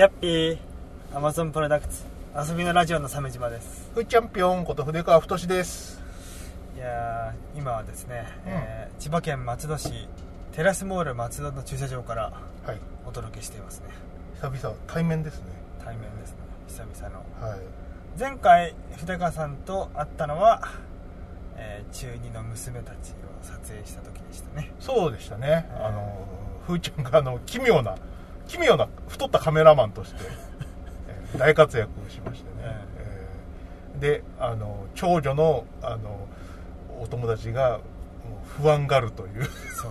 ヤッピーアマゾンプロダクツ遊びのラジオの鮫島です。フーチャンピオンこと筆川太です。いやー今はですね、うん。えー千葉県松戸市テラスモール松戸の駐車場からはい。お届けしていますね。久々。対面ですね。対面ですね。久々の。はい。前回筆川さんと会ったのは、えー中2の娘たちを撮影した時でしたね。そうでしたね、うんあのフーちゃんがあの奇妙な奇妙な太ったカメラマンとして、えー大活躍をしましてね、えーであの長女のあのお友達が不安がるという。そ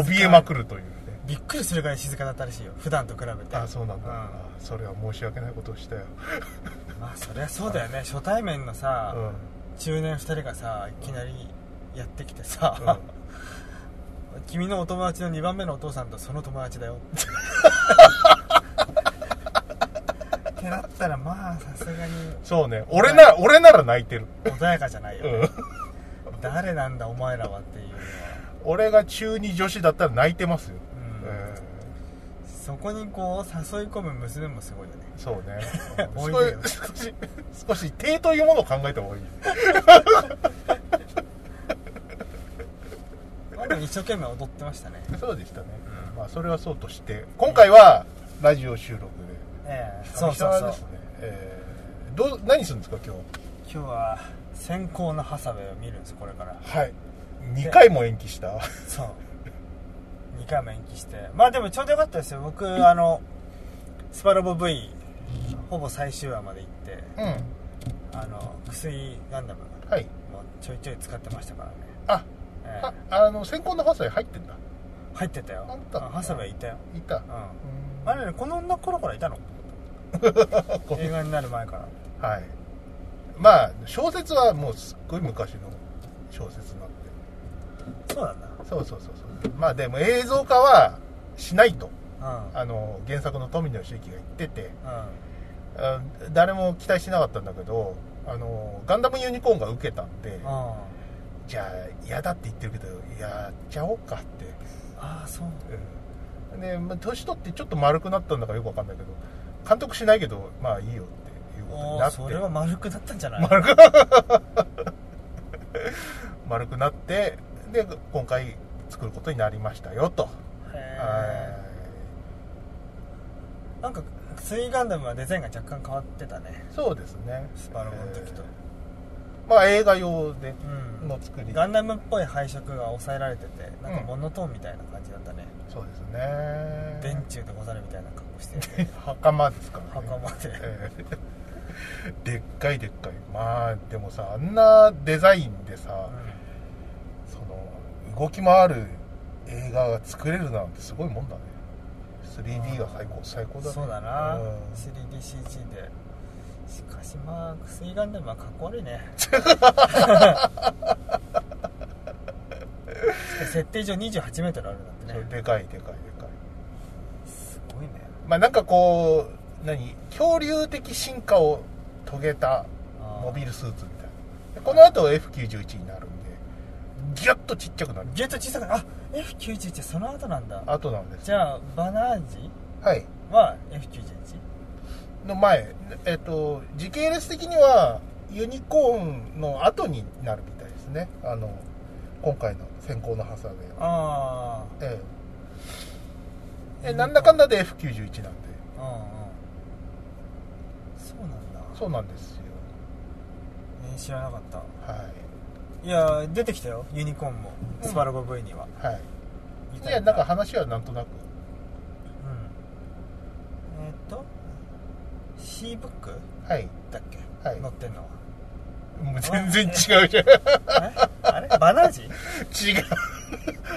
う。怯えまくるというね。びっくりするぐらい静かだったらしいよ。普段と比べて。あそうなんだ、うん。あそれは申し訳ないことをしたよ、まあそりゃそうだよね。初対面のさ、うん。中年2人がさいきなりやってきてさ、うん君のお友達の2番目のお父さんとその友達だよ。ってなったらまあさすがに。そうね。俺なら俺なら泣いてる、穏やかじゃないよ、うん。誰なんだお前らはっていうのは、俺が中二女子だったら泣いてますよ、うん。えそこにこう誘い込む娘もすごいよね。ーそうね。少し少し手というものを考えた方がいいまあでも一生懸命踊ってましたね。そうでしたね、うん。まあそれはそうとして。今回はラジオ収録で。ええ。そうそうそう。久々ですね、え。ーどう何するんですか今日？今日は先行のハサウェイを見るんですこれから。はい。2回も延期した？そう。2回も延期して。まあでもちょうどよかったですよ。僕あのスパロボ V ほぼ最終話まで行って。うん。あの薬ガンダムはい。もちょいちょい使ってましたからね、あ、えあの先行のハサイ入ってんだ。入ってたよ。あんた？あハサウェイいたよ。いた。うん。あれねこの女頃からいたの？映画になる前から。はい。まあ小説はもうすっごい昔の小説なんでそうなんだ。そうそうそうそう。まあでも映像化はしないと。うん。うんあの原作の富野義行が言ってて。あ誰も期待しなかったんだけどあのガンダムユニコーンが受けたんで。あじゃあ嫌だって言ってるけどやっちゃおうかって、ああそう。うん。でまあ年取ってちょっと丸くなったんだかよくわかんないけど監督しないけどまあいいよっていうことになって。それは丸くなったんじゃない？丸く 丸くなってで今回作ることになりましたよと、へー。なんかスイガンダムはデザインが若干変わってたね。そうですね。スパロボの時と、えーまあ映画用でうん。の作り、ガンダムっぽい配色が抑えられててなんかモノトーンみたいな感じだったね、そうですね。電柱でござるみたいな格好して。て 袴ですからね。袴で。えー でっかいでっかい。まあでもさあんなデザインでさ、その動き回る映画が作れるなんてすごいもんだね。3D が最高最高だね。そうだな、うん。3DCG でしかしまあスイガンダムはかっこ悪いね。設定上2 8メートルあるんだってねでかいでかいでかい。すごいね。まあなんかこう何？恐竜的進化を遂げたモビルスーツみたいな。でこの後 F91 になるんでギュッとちっちゃくなる。ギュッと小さくなあ F91 ってその後なんだ。後なんですじゃあバナージはい。は F91 の前えっと時系列的にはユニコーンの後になるみたいですね。あの今回の先行のハサウェイは。あええ。でなんだかんだで F91 なんで。あうんうん。そうなんだ。そうなんですよ。えー知らなかった。はい。や出てきたよ。ユニコーンも。うん。スパロボ V には、い。はいたいやなんか話はなんとなく。うん。えーっと C ブック？はい。だっけ、はい。載ってんのは。もう全然違うじゃん。え？あれ？バナージ？違う。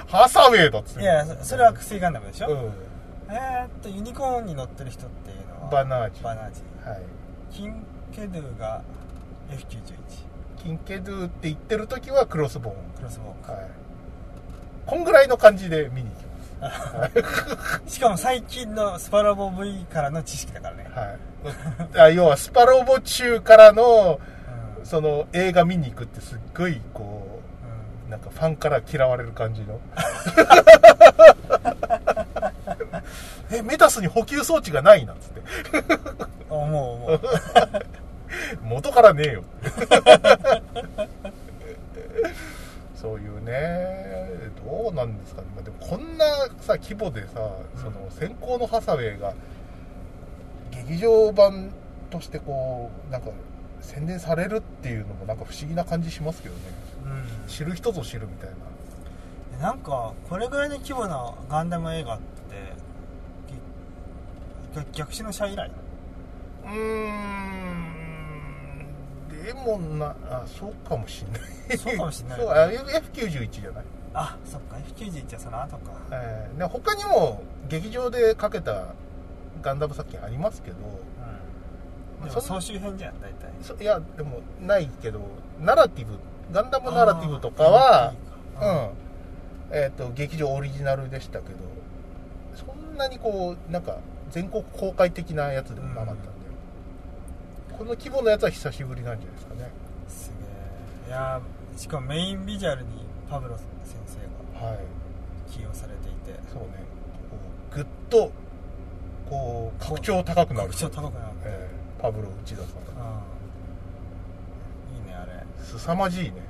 ハサウェイだっつっていやそそれは薬ガンダムでしょ、うん。えーっとユニコーンに乗ってる人っていうのは？バナージ。バナージ。はい。キンケドゥが F91 キンケドゥって言ってる時はクロスボーン。クロスボーン。か、はい。こんぐらいの感じで見に行きます しかも最近のスパロボ V からの知識だからね、はい。あ要はスパロボ中からのうん。その映画見に行くってすっごいこうん。うなんかファンから嫌われる感じの。えメタスに補給装置がないなんつって。思う思う。元からねえよそういうねどうなんですかね。まあでもこんなさ規模でさ、その先行のハサウェイが劇場版としてこうなんか宣伝されるっていうのもなんか不思議な感じしますけどね。うん。知る人ぞ知るみたいな。なんかこれぐらいの規模なガンダム映画ってぎ逆襲のシャア以来うーんでもなあそうかもしんない。そうかもしんない。そうあ F91 じゃない。あそっか。F91 はその後か。えーで他にも劇場でかけたガンダム作品ありますけどうん。でも総集編じゃん大体。そいやでもないけどナラティブガンダムナラティブとかはうん。えっ、と劇場オリジナルでしたけどそんなにこうなんか全国公開的なやつでもなかった。んで、この規模のやつは久しぶりなんじゃないですかね。すげえ。いやーしかもメインビジュアルにパブロ先生がはい。起用されていて。そうね。こうぐっとこう格調高くなる。格調高くなるえーパブロ内田さんうん。いいねあれ。凄まじいね。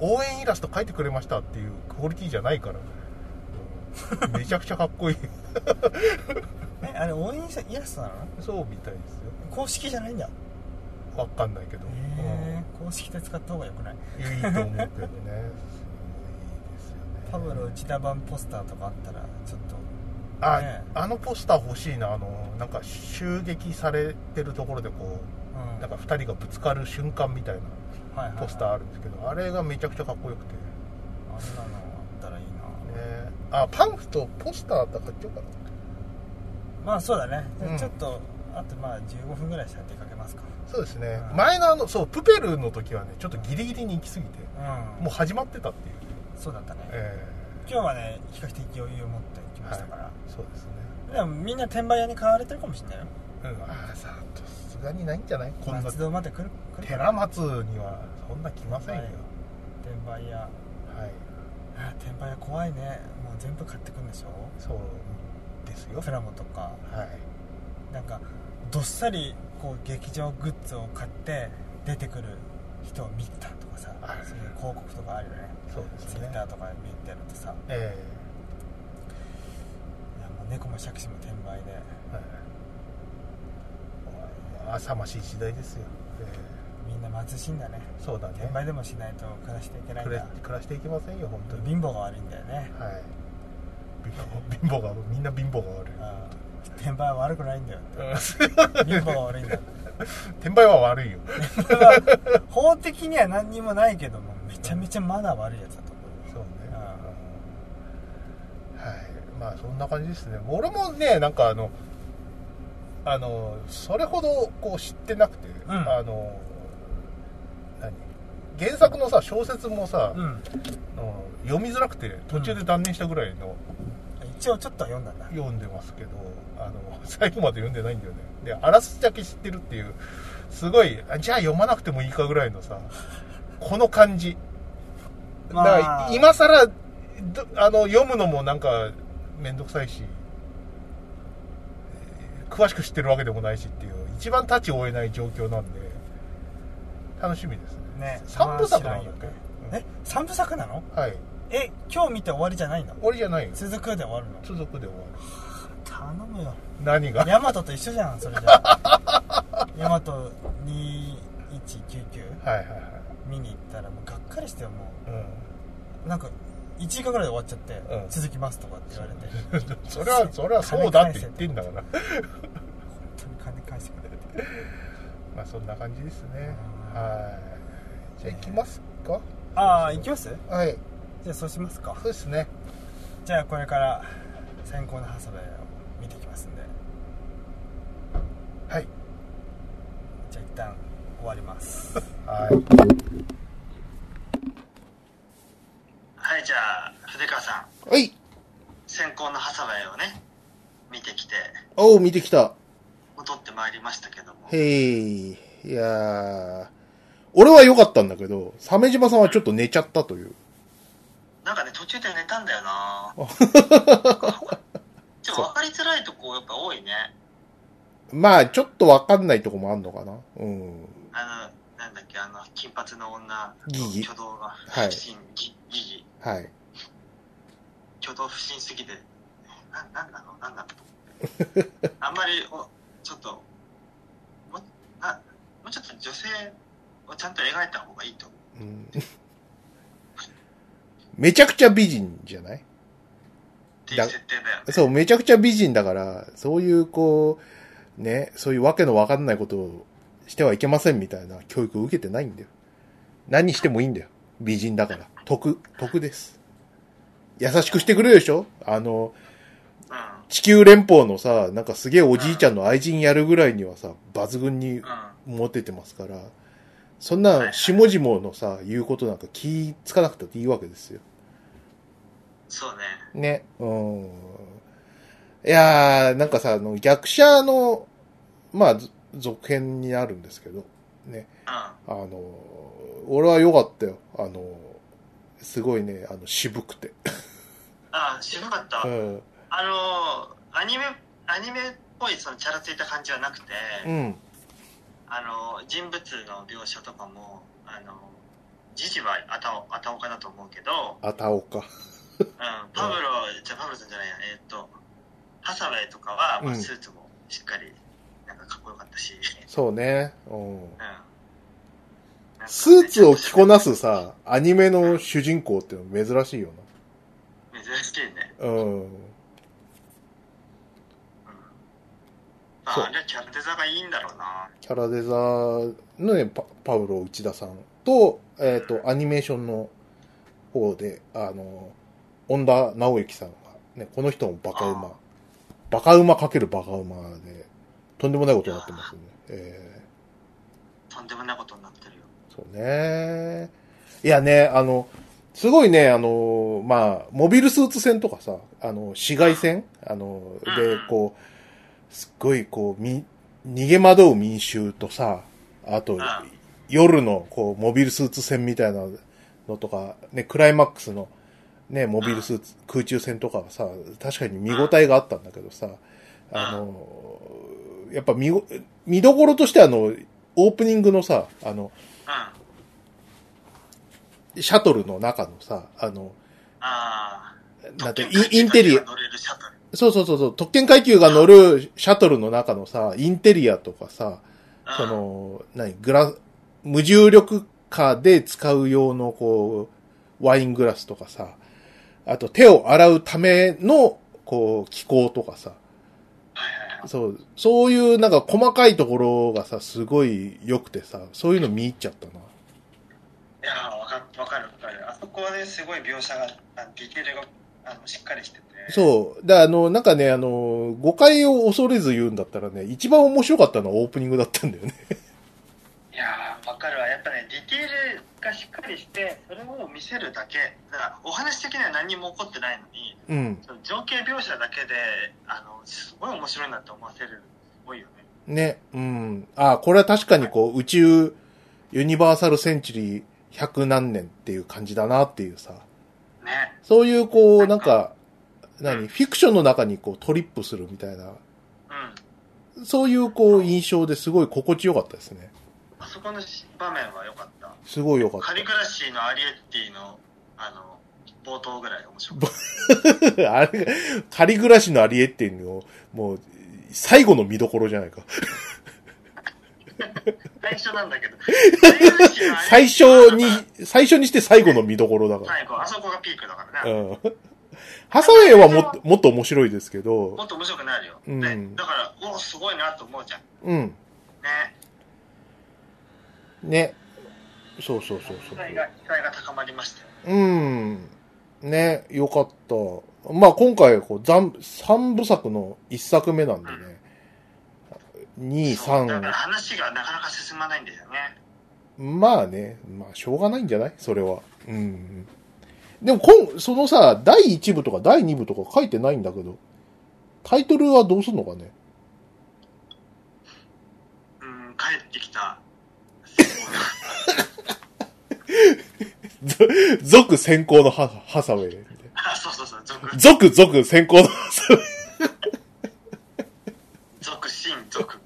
応援イラスト描いてくれましたっていうクオリティじゃないから、うん。めちゃくちゃかっこいいえあれ応援イラストなの？そうみたいですよ。公式じゃないんだ。わかんないけど、へえ公式で使った方がよくない？うんいいと思うけどね。すごいですよね。パブロ内田版ポスターとかあったらちょっとあ、ね。あのポスター欲しいなあのなんか襲撃されてるところでこううん。なんか2人がぶつかる瞬間みたいなポスターあるんですけどあれがめちゃくちゃかっこよくて。あんなのあったらいいな。ね。あパンフとポスターあったら買っちゃおうかなまあそうだね、うん。ちょっとあとまあ15分ぐらいしたら出かけますか。そうですね。うん。前のあのそうプペルの時はねちょっとギリギリに行き過ぎてうん。もう始まってたっていう、そうだったね、え今日はね比較的余裕を持ってきえましたから、そうですね。でもみんな転売屋に買われてるかもしれないよ。うん。ああささすがにないんじゃない？こんな松戸まで来る？来るか寺松にはそんな来ませんよ、はい。転売屋。はい。あ転売屋怖いね。もう全部買ってくんでしょ？そうですよプラモとか。はい。なんかどっさりこう劇場グッズを買って出てくる人を見たとかさあるそういう広告とかあるよね。そうですね。ツイッターとか見てるとさ。えいやもう猫も杓子も転売で。えはい。浅ましい時代ですよ、えみんな貧しいんだね。えそうだね。転売でもしないと暮らしていけないん暮だら暮らしていけませんよ本当に。貧乏が悪いんだよね。はい 貧乏がみんな貧乏が悪い。転売は悪くないんだようん。貧乏が悪いんだ 転売は悪いよ。法的には何にもないけどもめちゃめちゃマナー悪いやつだと思う。よそうね。あ。はい。まあそんな感じですね。俺もねなんかあのあのそれほどこう知ってなくて、うん。あの何？原作のさ小説もさ、うん。あの読みづらくて途中で断念したぐらいの、一応ちょっとは読んだんだ読んでますけどあの 最後まで読んでないんだよね。であらすじだけ知ってるっていうすごいあじゃあ読まなくてもいいかぐらいのさ この感じ。だまあ。から今さらあの読むのもなんか面倒くさいしえー詳しく知ってるわけでもないしっていう一番立ち追えない状況なんで楽しみですね。ね。三部作なんだっけ、ね。え？三部作なの？はいえ今日見て終わりじゃないの？終わりじゃないよ。続くで終わるの？続くで終わ頼むよ。る何が？ヤマトと一緒じゃんそれじゃあ。ヤマト2199はいはいはい。見に行ったらもうがっかりしてよもう。ん。うなんか1時間ぐらいで終わっちゃって、うん。続きますとかって言われて。それはそれはそうだって言ってんだから。本当に金返して。くれってまあそんな感じですね。うん。はい。じゃあ行きますか？ああ行きます？はいじゃあそうしますか。そうですね。じゃあこれから先行のハサウェイを見ていきますんで。はい。じゃあ一旦終わります。はい。はいじゃあ筆川さん。はい。先行のハサウェイをね見てきて。おう見てきた。戻ってまいりましたけども。へい。いやー。俺は良かったんだけど、鮫島さんはちょっと寝ちゃったという。なんかね途中で寝たんだよなちょっと分かりづらいとこやっぱ多いねまあ、ちょっとわかんないとこもあんのかな。うん。あの、なんだっけ、あの、金髪の女、ギギ挙動が、はい不審、ギギギ、はい。挙動不審すぎて、な、なんなの？なんなの。あんまり、おちょっと、もう、な、もうちょっと女性をちゃんと描いた方がいいと思う。うん、めちゃくちゃ美人じゃない？っていう設定だよね。そう、めちゃくちゃ美人だから、そういうこう、ね、そういうわけのわかんないことをしてはいけませんみたいな教育を受けてないんだよ。何してもいいんだよ。美人だから。得、得です。優しくしてくれるでしょ？あの、うん。地球連邦のさ、なんかすげえおじいちゃんの愛人やるぐらいにはさ、抜群にうん。モテてますから、そんな下々のさ、言うことなんか気つかなくたっていいわけですよ。そうね。ね。うん。いやー、なんかさ、あの、逆者の、まあ、ず続編になるんですけど、ね。うん。あの、俺は良かったよ。あの、すごいね、あの、渋くて。ああ、渋かった。うん。あのー、アニメ、アニメっぽいそのチャラついた感じはなくて、うん。あのー、人物の描写とかも、あのー、ジジはあたお、あたおかだと思うけど、あたおか。うん、パブロ、じゃあパブロさんじゃないや、えーっと、ハサウェイとかは、まあ、うんスーツもしっかり、なんかかっこよかったし、そうね。うん。うん。スーツを着こなすさ、アニメの主人公っての珍しいよ珍しいね。な。うん。うあ、あれはキャラデザがいいんだろうな。キャラデザのね、パパウロ内田さんと、えっ、と、アニメーションの方で、あの、恩田直之さんが、ね、この人もバカ馬。バカ馬かけるバカ馬で、とんでもないことになってますね。えとんでもないことになってるよ。ー、そうね。いやね、あの、すごいね、あの、まあ、モビルスーツ戦とかさ、あの、市街戦あの、で、こう、すっごい、こう、み、逃げ惑う民衆とさ、あと、夜の、こう、モビルスーツ戦みたいなのとか、ね、クライマックスの、ね、モビルスーツ、空中戦とかはさ、確かに見応えがあったんだけどさ、あの、やっぱ見ご、見どころとしてあの、オープニングのさ、あの、うん。シャトルの中のさ、あの、ああ。なんて、特インテリア。そうそうそうそう、特権階級が乗るシャトルの中のさ、インテリアとかさ、うんそ、の、何、グラ、無重力化で使う用のこう、ワイングラスとかさ、あと手を洗うための、こう、気候とかさ、はいはいはい。そう、そういうなんか細かいところがさ、すごい良くてさ、そういうの見入っちゃったな。いやーわかわかるわかる。あそこはね、すごい描写が、あディテールがあのしっかりしてて。そう。で、あの、なんかね、あの、誤解を恐れず言うんだったらね、一番面白かったのはオープニングだったんだよね。いやーわかるわ。やっぱね、ディテールがしっかりして、それを見せるだけ。だから、お話的には何も起こってないのに、うん。その情景描写だけで、あの、すごい面白いなって思わせる。すごいよね。ね。うん。あ、これは確かにこう、宇宙、ユニバーサルセンチュリー100何年っていう感じだなっていうさ。ね。そういうこう、なんか、何？フィクションの中にこうトリップするみたいな、うん。そういうこう印象ですごい心地よかったですね。あそこの場面は良かった。すごいよかっカリグラシーのアリエッティの、あの、冒頭ぐらい面白かった。た。あれ、仮暮らしのアリエっていうのを、もう、最後の見どころじゃないか。最初なんだけど。最初に、最初にして最後の見どころだか最後、あそこがピークだからら。ね。うん。ハサウェイはもっと、もっと面白いですけども、っと面白くなるよ。うんでだから、おお、すごいなと思うじゃん。うん。ね。ね。そうそうそうそう。期待が、期待が高まりましたよ。うん。ね、よかった。まあ今回、こう、三三部作の一作目なんでね。2、そうだから3。話がなかなか進まないんだよね。まあね、まあしょうがないんじゃない？それは。うん。でも今、そのさ、第1部とか第2部とか書いてないんだけど、タイトルはどうすんのかね？うん、帰ってきた。ぞ続先行のハハサウェイ。あ、そうそうそう、続、続、続先行のハサウェイ。続、新、続。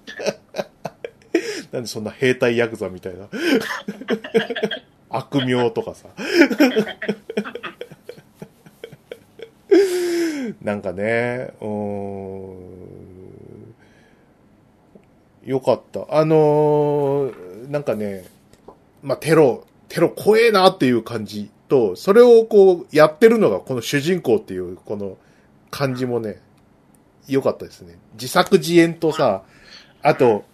なんでそんな兵隊ヤクザみたいな。悪名とかさ。なんかね、うーん。よかった。あのーなんかね、まあ、テロ、テロ怖えなっていう感じと、それをこう、やってるのがこの主人公っていう、この感じもね、良かったですね。自作自演とさ、あと、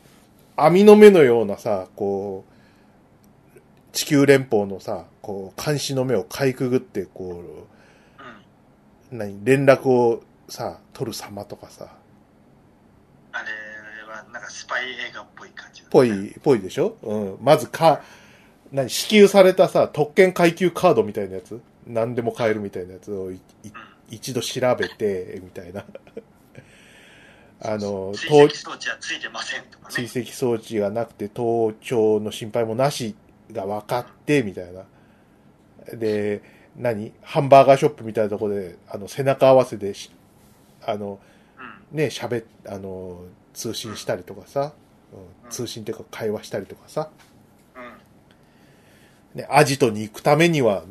網の目のようなさ、こう、地球連邦のさ、こう、監視の目をかいくぐって、こうん。う、何、連絡をさ、取る様とかさ、あれは、なんかスパイ映画っぽい感じだったぽい、ぽいでしょ？うん。まずか、何、支給されたさ、特権階級カードみたいなやつ？何でも買えるみたいなやつを一度調べて、みたいな。あの、追盗跡装置はついてませんとかね。追跡装置がなくて、盗聴の心配もなしが分かって、みたいな。で、何ハンバーガーショップみたいなところで、あの、背中合わせでし、あの、うん。ね、喋っ、あの、通信したりとかさ、うん、通信っていうか会話したりとかさ、うん。ね、アジトに行くためには、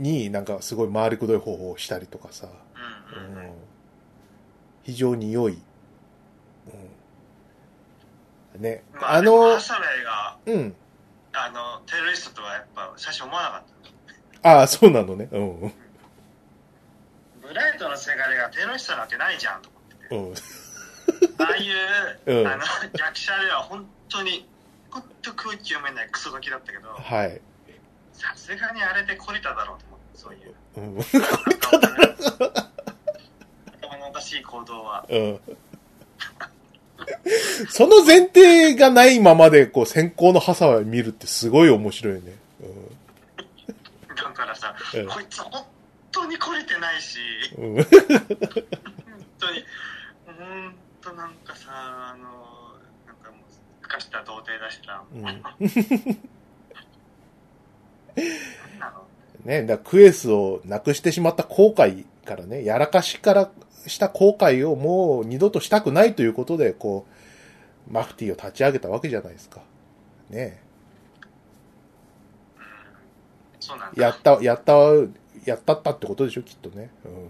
になんかすごい回りくどい方法をしたりとかさ、うん。非常に良い。うん、ね、まあ、あのハ、サウェイが、うん。あの、テロリストとはやっぱ最初思わなかった。ああ、そうなのね。うん。うん。ブライトのせがれがテロリストなんてないじゃんと思ってて。うん。ああいう、うんあの、逆者では本当に、ほんと空気読めないクソガキだったけど、はい。さすがにあれで懲りただろうと思って、そういう。うん。頭のおかしい行動は。うん。その前提がないままで、こう、先行のハサウェイを見るってすごい面白いね。だからさ、うんこいつ本当に懲りてないし、うん。うん。本当に、本当なんかさ、あの、なんかもう、ふかした童貞出した。うん ね、だクエスをなくしてしまった後悔からね、やらかしからした後悔をもう二度としたくないということで、こう、マフティーを立ち上げたわけじゃないですか。ねそうなんだ。やった、やった、やったったってことでしょ、きっとね。うん。うん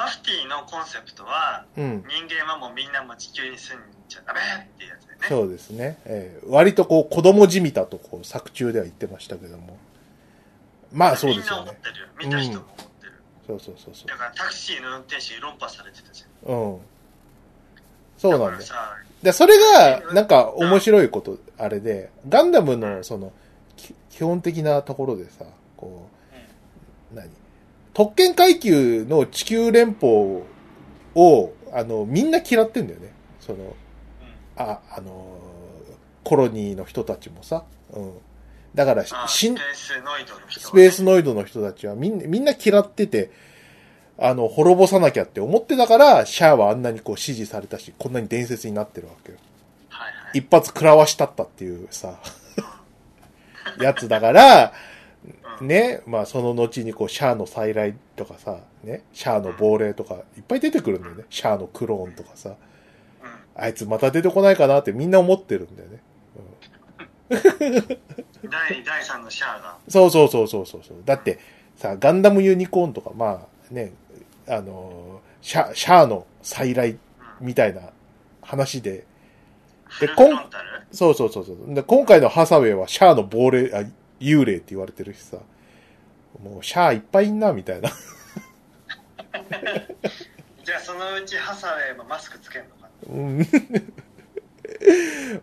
マフティーのコンセプトは、うん。人間はもうみんなもう地球に住んじゃダメっていうやつだよね。そうですね。えー割とこう、子供じみたとこう、作中では言ってましたけども。まあそうですよねみんな思っ。てるよ。見た人も思ってる。そうそうそうそだからタクシーの運転手に論破されてたじゃん。う。うん。そうなんだよ。だからさ、で、それが、なんか面白いこと、あれで、ガンダムの、その、き基本的なところでさ、こう、何？特権階級の地球連邦を、あの、みんな嫌ってんだよね。その、うんあ、あのー、コロニーの人たちもさ、うん。だから、あしんスペースノイドの人、スペースノイドの人たちはみんな、みんな嫌ってて、あの、滅ぼさなきゃって思ってたから、シャアはあんなにこう支持されたし、こんなに伝説になってるわけよ。はいはい。一発食らわしたったっていうさ、やつだから、うんね、まあその後にこう、シャアの再来とかさ、ね、シャアの亡霊とか、いっぱい出てくるんだよね。シャアのクローンとかさ、うんあいつまた出てこないかなってみんな思ってるんだよね。第第3のシャアが。そうそうそうそうそうそう。だって、さ、ガンダムユニコーンとか、まあね、あのーシャ、シャアの再来うんみたいな話で、フルこんフロンタル？そうそうそうそう。で、今回のハサウェイはシャアの亡霊、あ、幽霊って言われてるしさ、もうシャアいっぱいいんな、みたいな。じゃあそのうちハサウェイもマスクつけんのかうん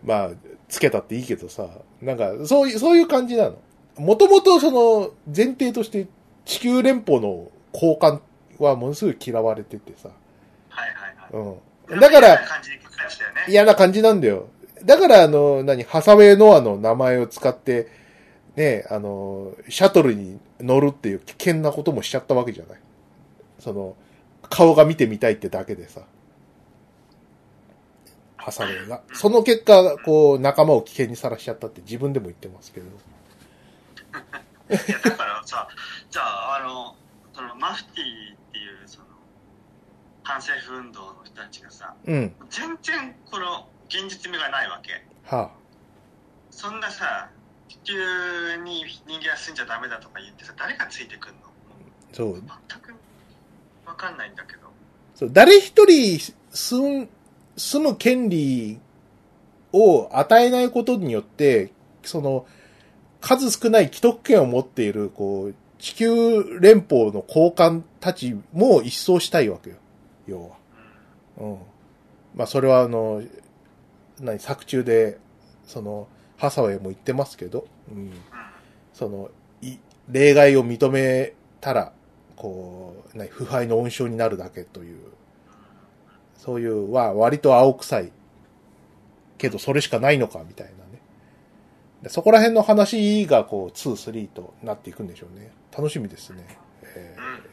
まあ、つけたっていいけどさ、なんか、そういう、そういう感じなの。もともとその、前提として地球連邦の交換はものすごい嫌われててさ、はいはいはい。うん。だから。嫌な感じなんだよ。だから、あの、何、ハサウェイノアの名前を使って、ね、あの、シャトルに乗るっていう危険なこともしちゃったわけじゃない。その、顔が見てみたいってだけでさ。ハサウェイが。その結果、こう、仲間を危険にさらしちゃったって自分でも言ってますけど。だからさ、じゃあ、あの、そのマフティーっていう、その、反政府運動の人たちがさうん。全然この現実味がないわけはそんなさ地球に人間は住んじゃダメだとか言ってさ誰がついてくんの？あ。そう。全く分かんないんだけどそう誰一人住ん、住む権利を与えないことによって、その、数少ない既得権を持っている、こう、地球連邦の高官たちも一掃したいわけよ。要は。うん。まあ、それはあの、何、作中で、その、ハサウェイも言ってますけど、うん。うんその、い、例外を認めたら、こう、何、腐敗の温床になるだけという、そういう、は、割と青臭い。けど、それしかないのか、みたいなね。でそこら辺の話が、こう、2、3となっていくんでしょうね。楽しみですね。えー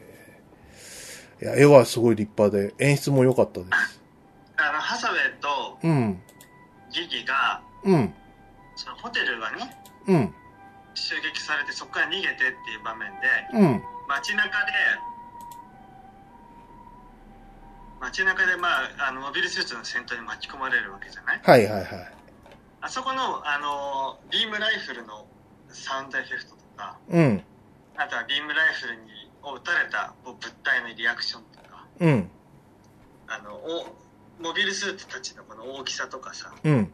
いや、絵はすごい立派で、演出も良かったです。あのハサウェイとうん。ギギがうん。そのホテルがねうん。襲撃されてそこから逃げてっていう場面でうん。街中で街中でまああのモビルスーツの戦闘に巻き込まれるわけじゃない？はいはいはい。あそこのあのビームライフルのサウンドエフェクトとかうん。あとはビームライフルにを撃たれた物体のリアクションとかうん。あのおモビルスーツたちのこの大きさとかさうん。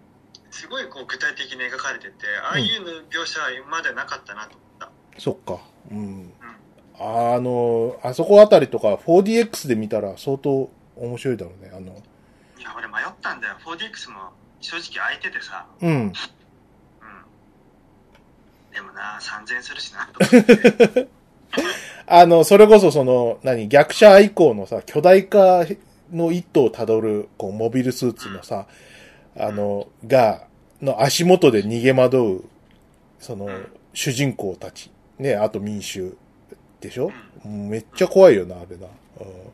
すごいこう具体的に描かれててああいうの描写は今までなかったなと思った、そっか。うん。うん、あの、あそこあたりとか 4DX で見たら相当面白いだろうね。あの、いや俺迷ったんだよ 4DX も正直空いててさうん。うんでもな3000円するしなと思って あの、それこそその、何、逆者以降のさ、巨大化の一途をたどる、こう、モビルスーツのさ、あの、が、の足元で逃げ惑う、そのうん、主人公たち。ね、あと民衆でしょ？うめっちゃ怖いよな、あれな。うんうん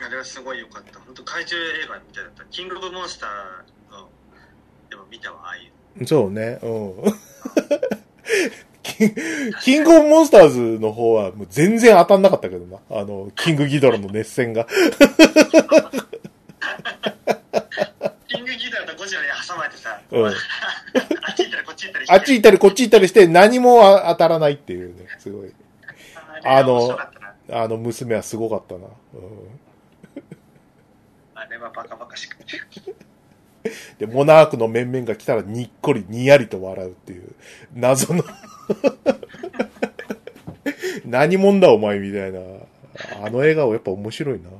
あれはすごい良かった本当怪獣映画みたいだったキングオブモンスターのでも見たわああいうそうね、うん。キンキングオブモンスターズの方はもう全然当たんなかったけどな。あの、キングギドラの熱戦が。キングギターとゴジラに挟まれてさ、うん あっち行ったりこっち行ったりしてあっち行ったりこっち行ったりして何もあ当たらないっていうね、すごい。あれは面白かったなあの娘はすごかったな。うん あれはバカバカしくて で、モナークの面々が来たらにっこりにやりと笑うっていう、謎の何者だお前みたいな。あの笑顔やっぱ面白いな。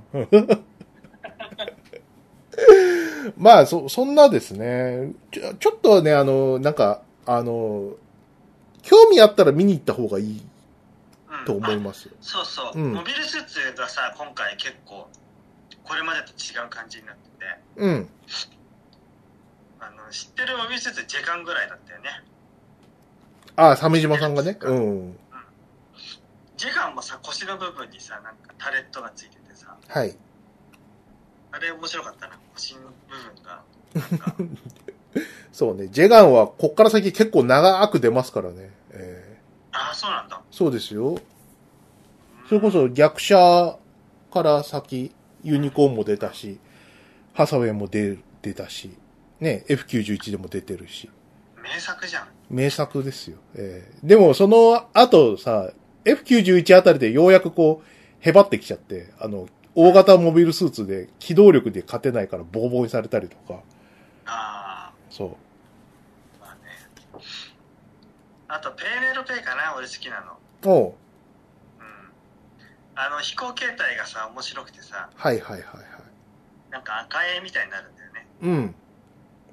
まあ、そ、そんなですね。ちょ、ちょっとね、あの、なんか、あの、興味あったら見に行った方がいいうんと思います。そうそう、うんモビルスーツがさ今回結構これまでと違う感じになっててうん。あの知ってるモビルスーツ時間ぐらいだったよねああ、鮫島さんがね。うん。時間もさ腰の部分にさなんかタレットがついててさはい。あれ面白かったな腰の部分が そうね。ジェガンはこっから先結構長く出ますからね。えーああそうなんだそうですよ。それこそ逆者から先、ユニコーンも出たし、ハサウェイも出、出たし、ね、F91 でも出てるし、名作じゃん名作ですよ。えーでもその後さ、F91 あたりでようやくこう、へばってきちゃって、あの、大型モビルスーツで機動力で勝てないからボコボコにされたりとか、あそう。あまあね。あとペーネロペイかな俺好きなの。おう。うん。あの飛行形態がさ面白くてさ。はいはいはいはい。なんか赤絵みたいになるんだよね。うん。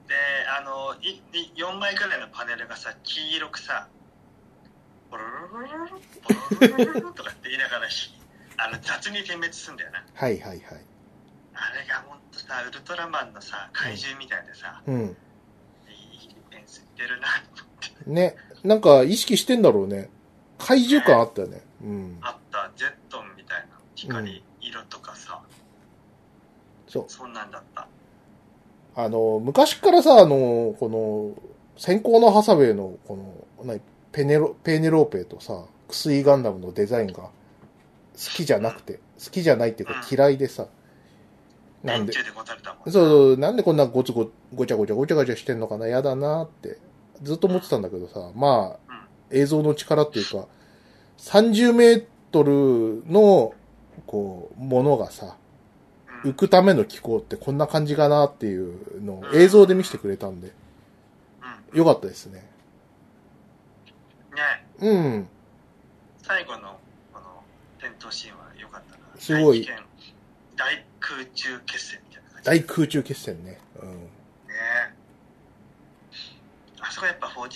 であのいい4枚くらいのパネルがさ黄色くさボロロロロロロボロロロロとかって言いながらひあの雑に点滅すんだよなはいはいはい。あれがほんとさウルトラマンのさ怪獣みたいでさ、うん。いいペンスってるなと思ってね。なんか意識してんだろうね。怪獣感あったよね。うん。あったゼットンみたいな光、色とかさそう。そんなんだったあの、昔からさ、あの、この、先行のハサウェイの、この、なペネロ、ペネローペとさ、クスイガンダムのデザインが好きじゃなくて。好きじゃないっていうか嫌いでさ。なんで。そうそう、なんでこんなごつご、ごちゃごちゃごちゃごちゃしてんのかな、やだなって、ずっと思ってたんだけどさ、まあ、映像の力っていうか、30メートルの、こう、ものがさ、うん。浮くための気候ってこんな感じかなっていうのを映像で見せてくれたんで、うん。よかったですね。ねうん。最後の、闘シーンは良かったな。すごい大空中決戦みたいな感じ。大空中決戦ね。うん。ねあそこやっぱ 4DX う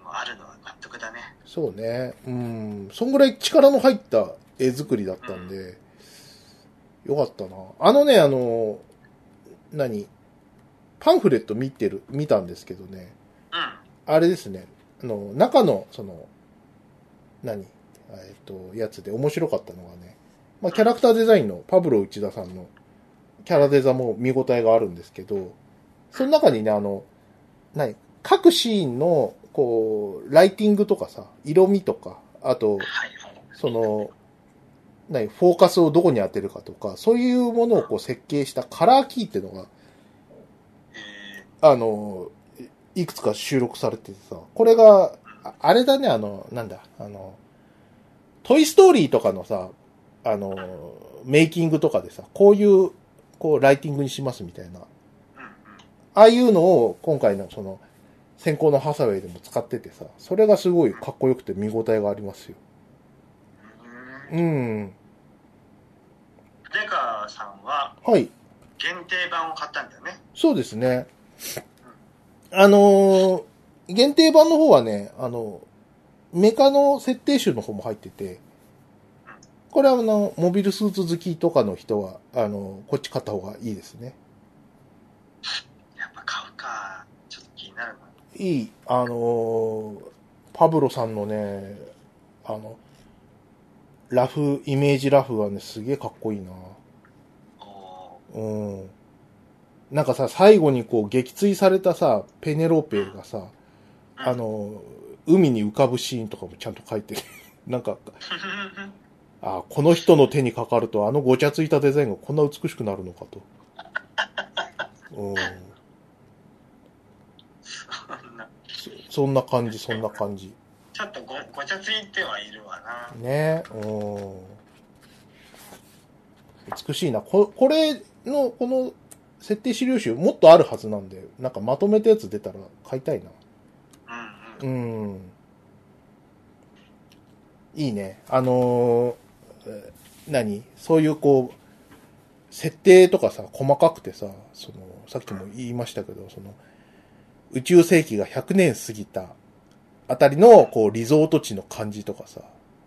ーもあるのは納得だね。そうね。うん。そんぐらい力の入った絵作りだったんで、よかったな。あのね、あの、何？パンフレット見てる、見たんですけどね、うん。あれですね、あの、中の、その、何？えっと、やつで面白かったのがね、まあ、キャラクターデザインのパブロ内田さんのキャラデザも見応えがあるんですけど、その中にね、あの、何各シーンの、こう、ライティングとかさ、色味とか、あと、その、何、フォーカスをどこに当てるかとか、そういうものをこう設計したカラーキーっていうのが、あの、いくつか収録されててさ、これが、あれだね、あの、なんだ、あの、トイストーリーとかのさ、あの、メイキングとかでさ、こういう、こう、ライティングにしますみたいな。ああいうのを今回のその、先行のハサウェイでも使っててさ、それがすごいかっこよくて見応えがありますよ。うーんうん。デカさんははい。限定版を買ったんだよね。そうですね。あのー限定版の方はね、あの、メカの設定集の方も入ってて、これはあの、モビルスーツ好きとかの人は、あの、こっち買った方がいいですね。やっぱ買うか。ちょっと気になるな。いい、あのーパブロさんのね、あの、ラフ、イメージラフがね、すげえかっこいいな。おうん。なんかさ、最後にこう撃墜されたさ、ペネローペがさ、ーあ、の、海に浮かぶシーンとかもちゃんと書いてる。なんか、あこの人の手にかかるとあのごちゃついたデザインがこんな美しくなるのかと。うん。そんなそそんな感じ、そんな感じ。ちょっとごごちゃついてはいるわな。ねうん。美しいな。ここれの、この設定資料集もっとあるはずなんで、なんかまとめたやつ出たら買いたいな。うん。いいね。あのーえ何？そういうこう、設定とかさ、細かくてさ、その、さっきも言いましたけど、その、宇宙世紀が100年過ぎたあたりの、こう、リゾート地の感じとかさ、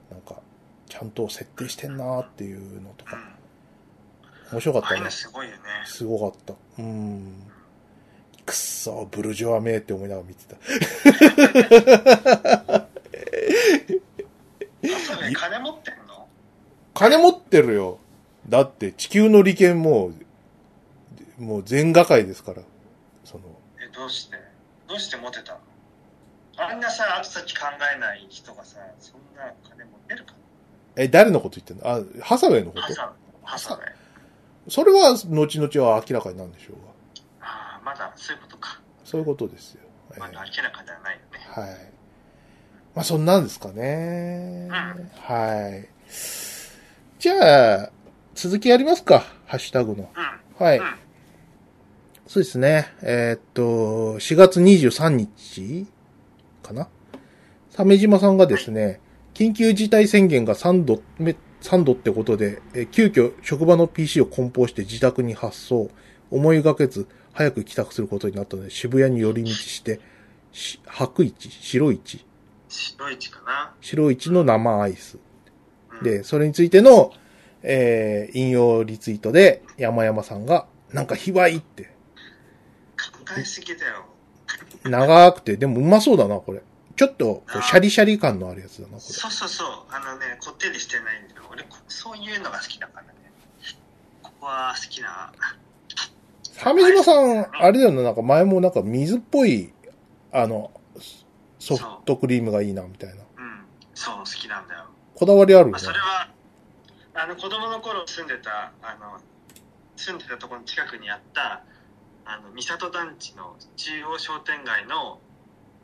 なんか、ちゃんと設定してんなーっていうのとか、面白かったね。すごいよね。すごかった。うん。くっそ、ブルジョアめーって思いながら見てた。あ、そうね、金持ってんの？金持ってるよ。だって地球の利権もう、もう全画界ですから。その、え、どうして？どうして持てたの？あんなさ、後先考えない人がさ、そんな金持てるか？え、誰のこと言ってんの？あ、ハサウェイのこと？なハサ、ハサウェイ。それは、後々は明らかになるんでしょうまだそういうことか。そういうことですよ。ええまだ明らかではないよね。はい。まあ、そんなんですかね。はい。じゃあ、続きやりますか。ハッシュタグの。うん。はい。うん。そうですね。えーっと、4月23日かな？鮫島さんがですね、緊急事態宣言が3度目、3度ってことで、えー急遽職場の PC を梱包して自宅に発送、思いがけず早く帰宅することになったので渋谷に寄り道して、し白市、白市、白い血かな。白市の生アイス。うん、で、それについての、えー引用リツイートで山山さんが、なんか卑猥って、考えすぎだよ。長くて、でもうまそうだな、これ。ちょっと、シャリシャリ感のあるやつだな、こそうそうそう。あのね、こってりしてないんだよ。俺、こそういうのが好きだからね。ここは好きな。れ。鮫島さん、あれだよな、なんか前もなんか水っぽい、あの、ソフトクリームがいいな、みたいな。うん。そう、好きなんだよ。こだわりあるよねまあ、。それは、あの子供の頃住んでたあの住んでたところの近くにあったあの三郷団地の中央商店街の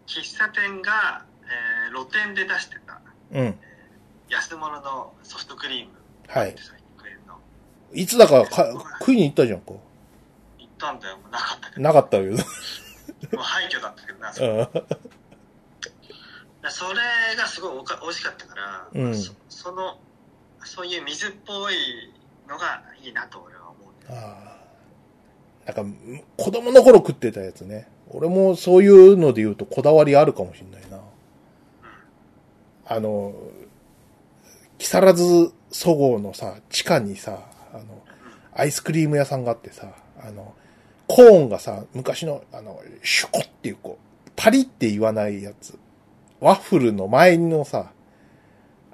喫茶店が、えー露店で出してたうん。安物のソフトクリームはい。いつだかか食いに行ったじゃんか。行ったんだよなかったけどなかったけど。もう廃墟だったけどなそうん。それがすごいおか美味しかったから、うんそそのそういう水っぽいのがいいなと俺は思うああ。なんか、子供の頃食ってたやつね。俺もそういうので言うとこだわりあるかもしんないな。あの、木更津そごうのさ、地下にさ、あの、アイスクリーム屋さんがあってさ、あの、コーンがさ、昔の、あの、シュコっていう、こう、パリって言わないやつ。ワッフルの前のさ、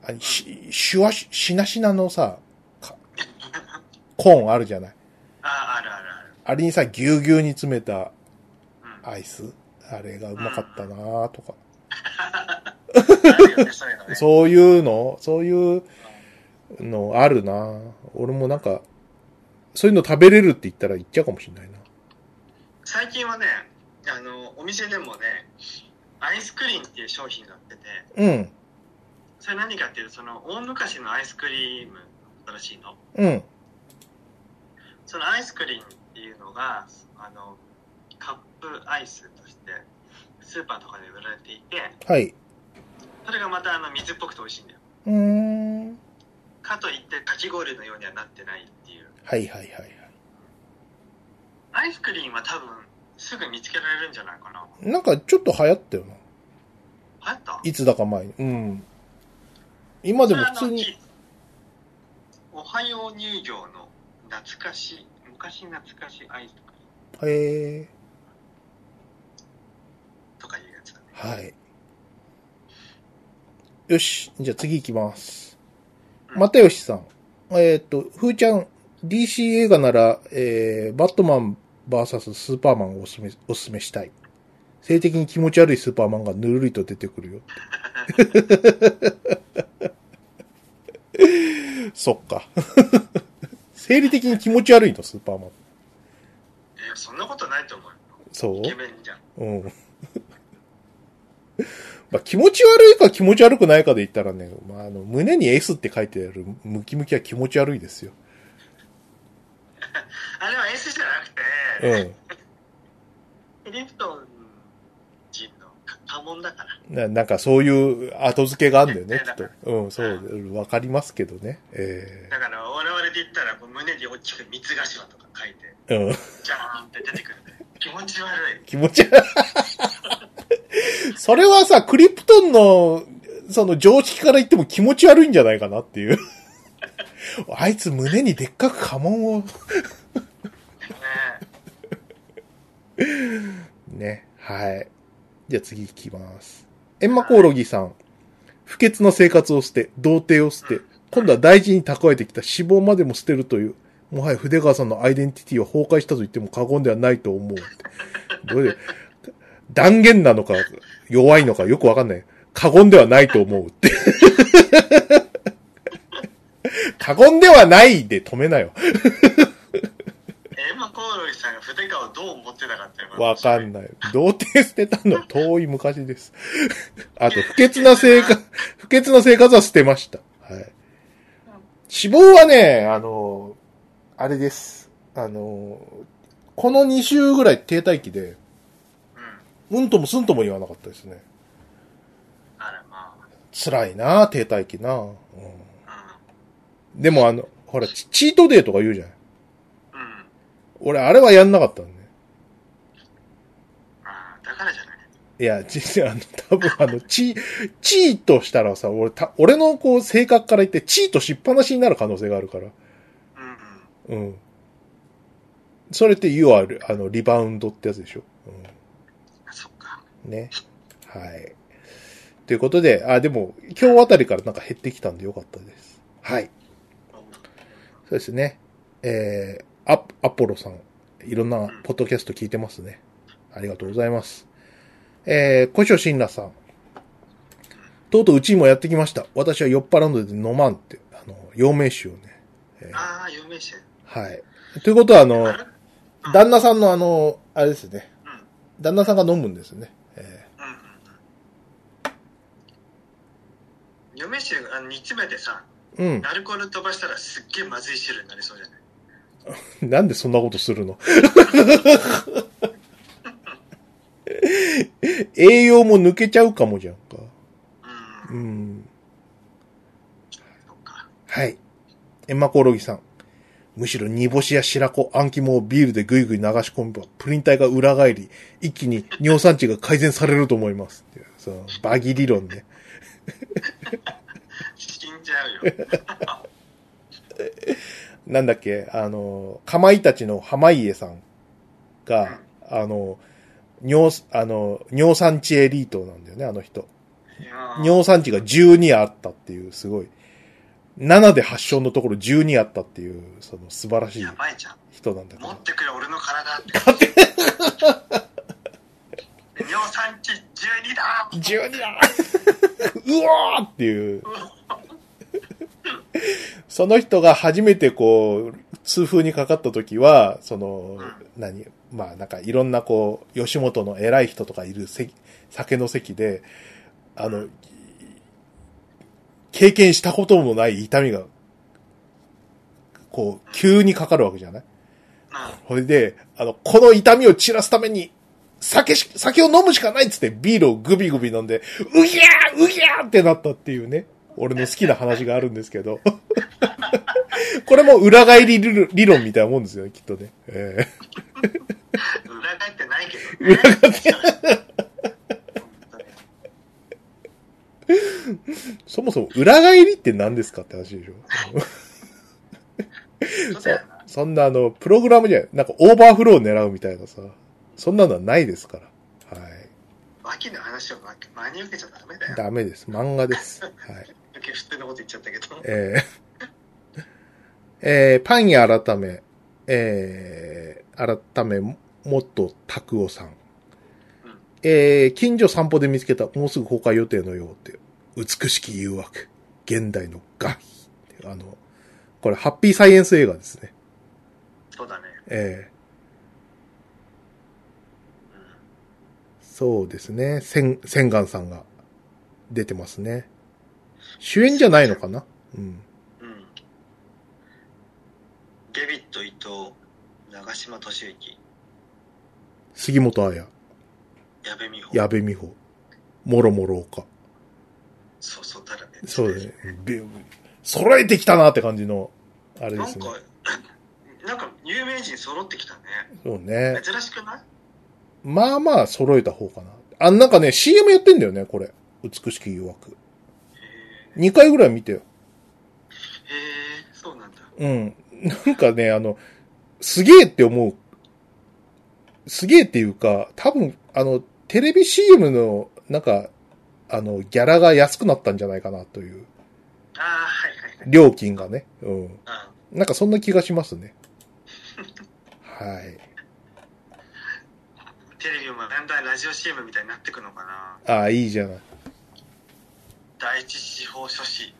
あし、シュワシ、しなしなのさ、かコーンあるじゃない？あああるあるあるあれにさ、ぎゅうぎゅうに詰めたうんアイス？あれがうまかったなぁとか。そういうのねそういうの、そういうのあるなぁ俺もなんか、そういうの食べれるって言ったら言っちゃうかもしれないな。最近はねあのお店でもねアイスクリーンっていう商品が売っててうん、それ何かっていうとその大昔のアイスクリーム新しいのうん、そのアイスクリーンっていうのがあのカップアイスとしてスーパーとかで売られていてはい。それがまたあの水っぽくて美味しいんだようーん。かといってかき氷のようにはなってないっていうはいはいはいはい。アイスクリーンは多分すぐ見つけられるんじゃないかななんかちょっと流行ったよな。流行った？いつだか前に。うん。今でも普通に。おはよう乳業の懐かしい昔懐かしいアイスクリームへえ。とかいうやつだねはい。よし。じゃあ次行きます。うんまたよしさん。えっ、と、ふーちゃん、DC 映画なら、えー、バットマン VS スーパーマンをおすすめ、おすすめしたい。性的に気持ち悪いスーパーマンがぬるりと出てくるよ。そっか。生理的に気持ち悪いの、スーパーマン。えそんなことないと思うよそう？イケメンじゃんうん。まあ気持ち悪いか気持ち悪くないかで言ったらね、まあ、あの、胸に S って書いてあるムキムキは気持ち悪いですよ。あれは S じゃなくて、うん。クリプトン人の家紋だからななんかそういう後付けがあるんだよね、きっと。うん、そう、わかりますけどね。えだから我々で言ったら胸に大きく三つ頭とか書いてえうん。ジャーンって出てくる気持ち悪い気持ち悪い。それはさ、クリプトンの、その常識から言っても気持ち悪いんじゃないかなっていう。あいつ胸にでっかく家紋を。ね。はい。じゃあ次行きます。エンマコオロギさん。不潔な生活を捨て、童貞を捨て、今度は大事に蓄えてきた脂肪までも捨てるという、もはや筆川さんのアイデンティティは崩壊したと言っても過言ではないと思う。どれで断言なのか、弱いのかよくわかんない。過言ではないと思うって。過言ではないで止めなよ。エマ・コオロギさんが筆川をどう思ってたかっていうのがわかんない。童貞捨てたの？は 遠い昔です。あと、不潔な生活、不潔な生活は捨てました。はい。死亡はね、あの、あれです。あの、この2週ぐらい停滞期で、うんうんともすんとも言わなかったですね。あらま辛いな停滞期な、うん、あでもあの、ほら、チチートデーとか言うじゃん。うんうん俺、あれはやんなかったんね。ああだからじゃないいや、実は あの、多分あの、チ、チートしたらさ、俺、た、俺のこう、性格から言って、チートしっぱなしになる可能性があるから。うんうんうん。それって、要は、あの、リバウンドってやつでしょ？あそっかうん。ね。はい。ということで、あ、でも、今日あたりからなんか減ってきたんでよかったです。はい。そうですね。えー、アアポロさん、いろんなポッドキャスト聞いてますね。ありがとうございます。えー、小所信羅さん。とうとううちにもやってきました。私は酔っ払うので飲まんって、あの、陽明酒をね、えーああ、有名詞。はい。ということは、あの旦那さんのあの、あれですね。旦那さんが飲むんですね。えうんうん。嫁酒あの煮詰めてさ、ーうん。アルコール飛ばしたらすっげえまずい汁になりそうじゃない？なんでそんなことするの？栄養も抜けちゃうかもじゃんか。うん。はい。エンマコオロギさん。むしろ煮干しや白子、あん肝をビールでぐいぐい流し込めば、プリン体が裏返り、一気に尿酸値が改善されると思います。その、バギ理論ね。死んじゃうよ。なんだっけ、あの、かまいたちの濱家さんが、あの、尿、あの、尿酸値エリートなんだよね、あの人。尿酸値が12あったっていう、すごい。7で発症のところ12あったっていう、その素晴らしい。人なんだけど持っ。てくれ、俺の体って。勝て尿酸値12だ12だ うわーっていう。その人が初めてこう、痛風にかかった時は、その、何まあなんかいろんなこう、吉本の偉い人とかいる席酒の席で、あの、経験したこともない痛みが、こう、急にかかるわけじゃない？うん。ほいで、あの、この痛みを散らすために、酒し、酒を飲むしかないっつってビールをグビグビ飲んで、うぎゃーうぎゃーってなったっていうね。俺の好きな話があるんですけど。これも裏返り理論みたいなもんですよね、きっとね。え裏返ってないけどね。裏返ってーそもそも裏返りって何ですかって話でしょ。そんなあの、プログラムじゃない。なんかオーバーフローを狙うみたいなさ。そんなのはないですから。はい。脇の話を真真に受けちゃダメだよ。ダメです。漫画です。はい。普通のこと言っちゃったけど。えー えーパン屋改め、えー改め、もっとたくおさん。えー近所散歩で見つけた、もうすぐ公開予定のようって、美しき誘惑、現代のガヒあの、これハッピーサイエンス映画ですね。そうだね。えーうんそうですね。セン、センガンさんが出てますね。主演じゃないのかな？うん。うん。デビット伊藤、長島敏之、杉本彩、矢部美穂。矢部美穂、もろもろか。そうそうだらね。そうだね。べ揃えてきたなって感じの、あれですね。なんか、なんか有名人揃ってきたね。そうね。珍しくない？まあまあ揃えた方かな。あ、なんかね、CM やってんだよね、これ。美しき誘惑。へ2回ぐらい見てよ。え、へえ、そうなんだ。うん。なんかね、あの、すげえって思う。すげえっていうか、多分、あの、テレビ CM の、なんか、あの、ギャラが安くなったんじゃないかなという。ああ、はいはいはい。料金がね。うん。うん。なんかそんな気がしますね。はい。テレビもだんだんラジオ CM みたいになってくのかな。ああ、いいじゃない。第一司法書士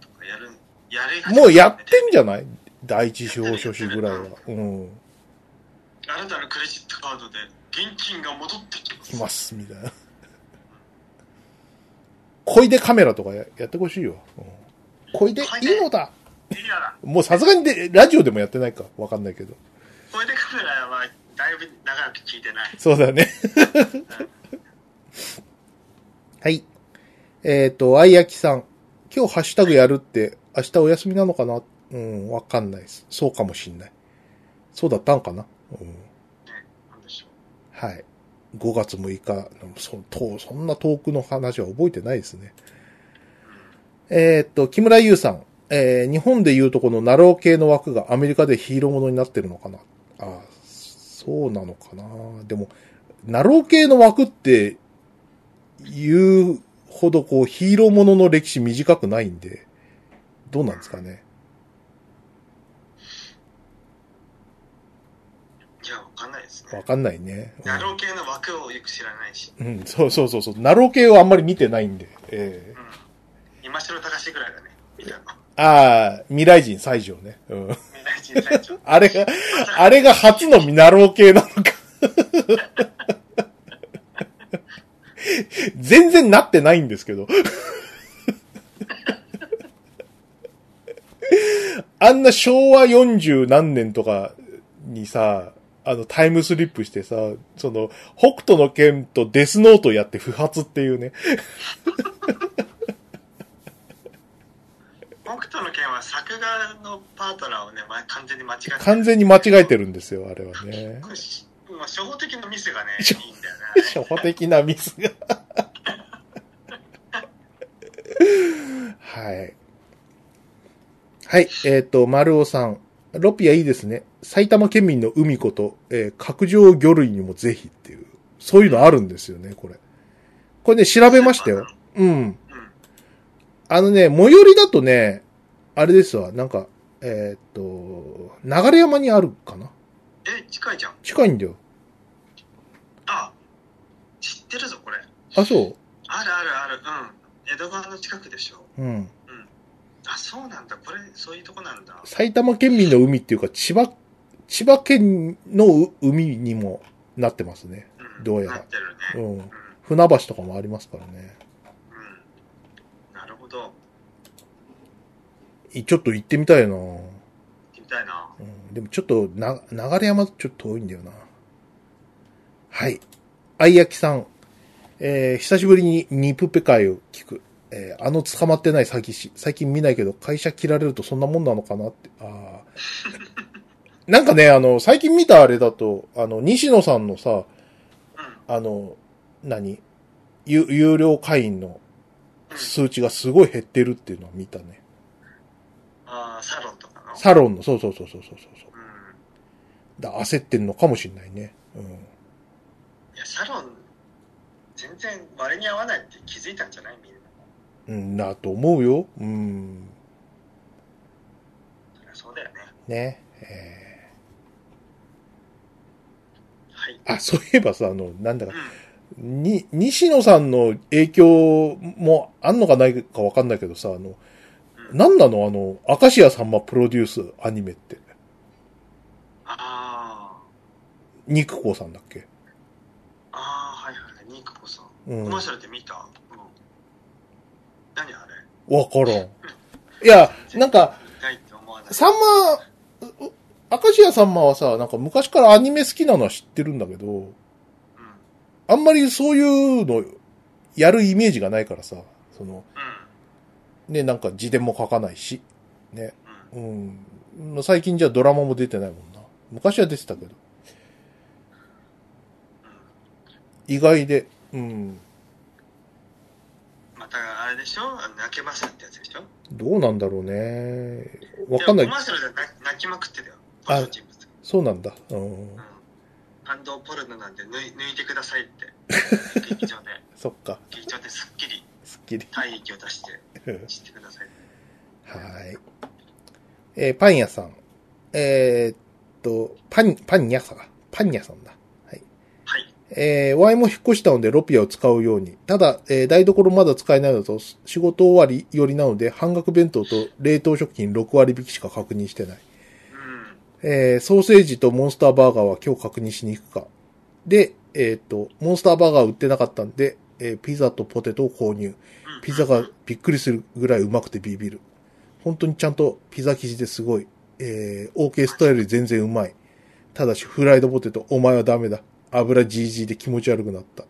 とかやる、やるもうやってんじゃない？第一司法書士ぐらいは。うん。あなたのクレジットカードで現金が戻ってきます。来ます、みたいな。恋でカメラとかややってほしいよ。うん恋でいいのだ。もうさすがにで、ラジオでもやってないか。わかんないけど。これでカメラはだいぶ長く聞いてない。そうだね。はい。えっ、と、あいやきさん。今日ハッシュタグやるって、明日お休みなのかな？うん、わかんないです。そうかもしんない。そうだったんかな？うん。はい。5月6日、そとそんな遠くの話は覚えてないですね。えーっと、木村優さん。えー日本でいうとこのなろう系の枠がアメリカでヒーローものになってるのかな？あーそうなのかな？でも、なろう系の枠って言うほどこうヒーローものの歴史短くないんで、どうなんですかね？う。いや、わかんないですね。わかんないね。うんナロー系の枠をよく知らないし。うん、そうそうそうそう。ナロー系をあんまり見てないんで。ええうん。今城隆ぐらいだね。見たの。あああ、未来人西条ね。うん。未来人隊長。あれが、あれが初のミナロー系なのか。全然なってないんですけど。あんな昭和40何年とかにさ、あの、タイムスリップしてさ、その、北斗の剣とデスノートやって不発っていうね。北斗の剣は作画のパートナーをね、ま、完全に間違えてる完全に間違えてるんですよ、あれはね。これしもう初歩的なミスがね、いい初んだよね。初歩的なミスが。はい。はい、えっ、と、丸尾さん。ロピアいいですね。埼玉県民の海こと、えー角上魚類にもぜひっていう。そういうのあるんですよね、これ。これね、調べましたよ。うん。うん。あのね、最寄りだとね、あれですわ、なんか、えっ、と、流山にあるかな？え、近いじゃん。近いんだよ。あ、知ってるぞ、これ。あ、そあるあるある。うん。江戸川の近くでしょ。ううん。あ、そうなんだ。これ、そういうとこなんだ。埼玉県民の海っていうか、千葉、千葉県のう海にもなってますね。うん。どうやらなってるね。うんうん。。船橋とかもありますからね。うん。なるほど。いちょっと行ってみたいな行ってみたいな。うん、でもちょっと、な、流山ちょっと遠いんだよな。はい。あいやきさん。えー、久しぶりにニプペ会を聞く。えー、あの捕まってない詐欺師。最近見ないけど、会社切られるとそんなもんなのかなって。ああ。なんかね、あの、最近見たあれだと、あの、西野さんのさ、うん。あの、何？有有料会員のうん数値がすごい減ってるっていうのを見たね。あーサロンとかの？サロンの、そうそうそうそうそうそう。うん。だ焦ってんのかもしんないね。うん。いや、サロン、全然割に合わないって気づいたんじゃないみんな。うん、だと思うよ。うん。そりゃそうだよね。ね。えはい。ーあ、そういえばさ、あの、なんだかう、ん。に、西野さんの影響もあんのかないかわかんないけどさ、あの、うんなんなの？あの、明石家さんまプロデュースアニメって。あ肉子さんだっけあ、ああ、はいはい。ニクコさん。うんコマーシャルで見た？うん。何あれ？わからん。いや、なんか。さんま、うう明石家さんまはさ、なんか昔からアニメ好きなのは知ってるんだけど、うん。あんまりそういうのやるイメージがないからさ、その、うね、なんか自伝も書かないし、ね。ん。うん。うん。まあ最近じゃドラマも出てないもんな。昔は出てたけど。意外で、うん。また、あれでしょ？泣けましたってやつでしょ？どうなんだろうね。わかんないやコマ。ーシャルで泣泣きまくってたよ。あ。そうなんだ。うん。うん。感動ポルノなんで抜い抜いてくださいって。劇場で、そっか。劇場ですっきりすっきり。体液を出して、してください。はい。えーパン屋さん。えーっと、パン、パン屋さん。パン屋さんだ。えー、ワイも引っ越したのでロピアを使うように。ただ、えー台所まだ使えないのと、仕事終わりよりなので、半額弁当と冷凍食品6割引きしか確認してない。うん。えーソーセージとモンスターバーガーは今日確認しに行くか。で、えーっと、モンスターバーガー売ってなかったんで、えーピザとポテトを購入。うんピザがびっくりするぐらいうまくてビビる。本当にちゃんとピザ生地ですごい。えー、OK スタイルより全然うまい。ただし、フライドポテト、お前はダメだ。油じいじいで気持ち悪くなった。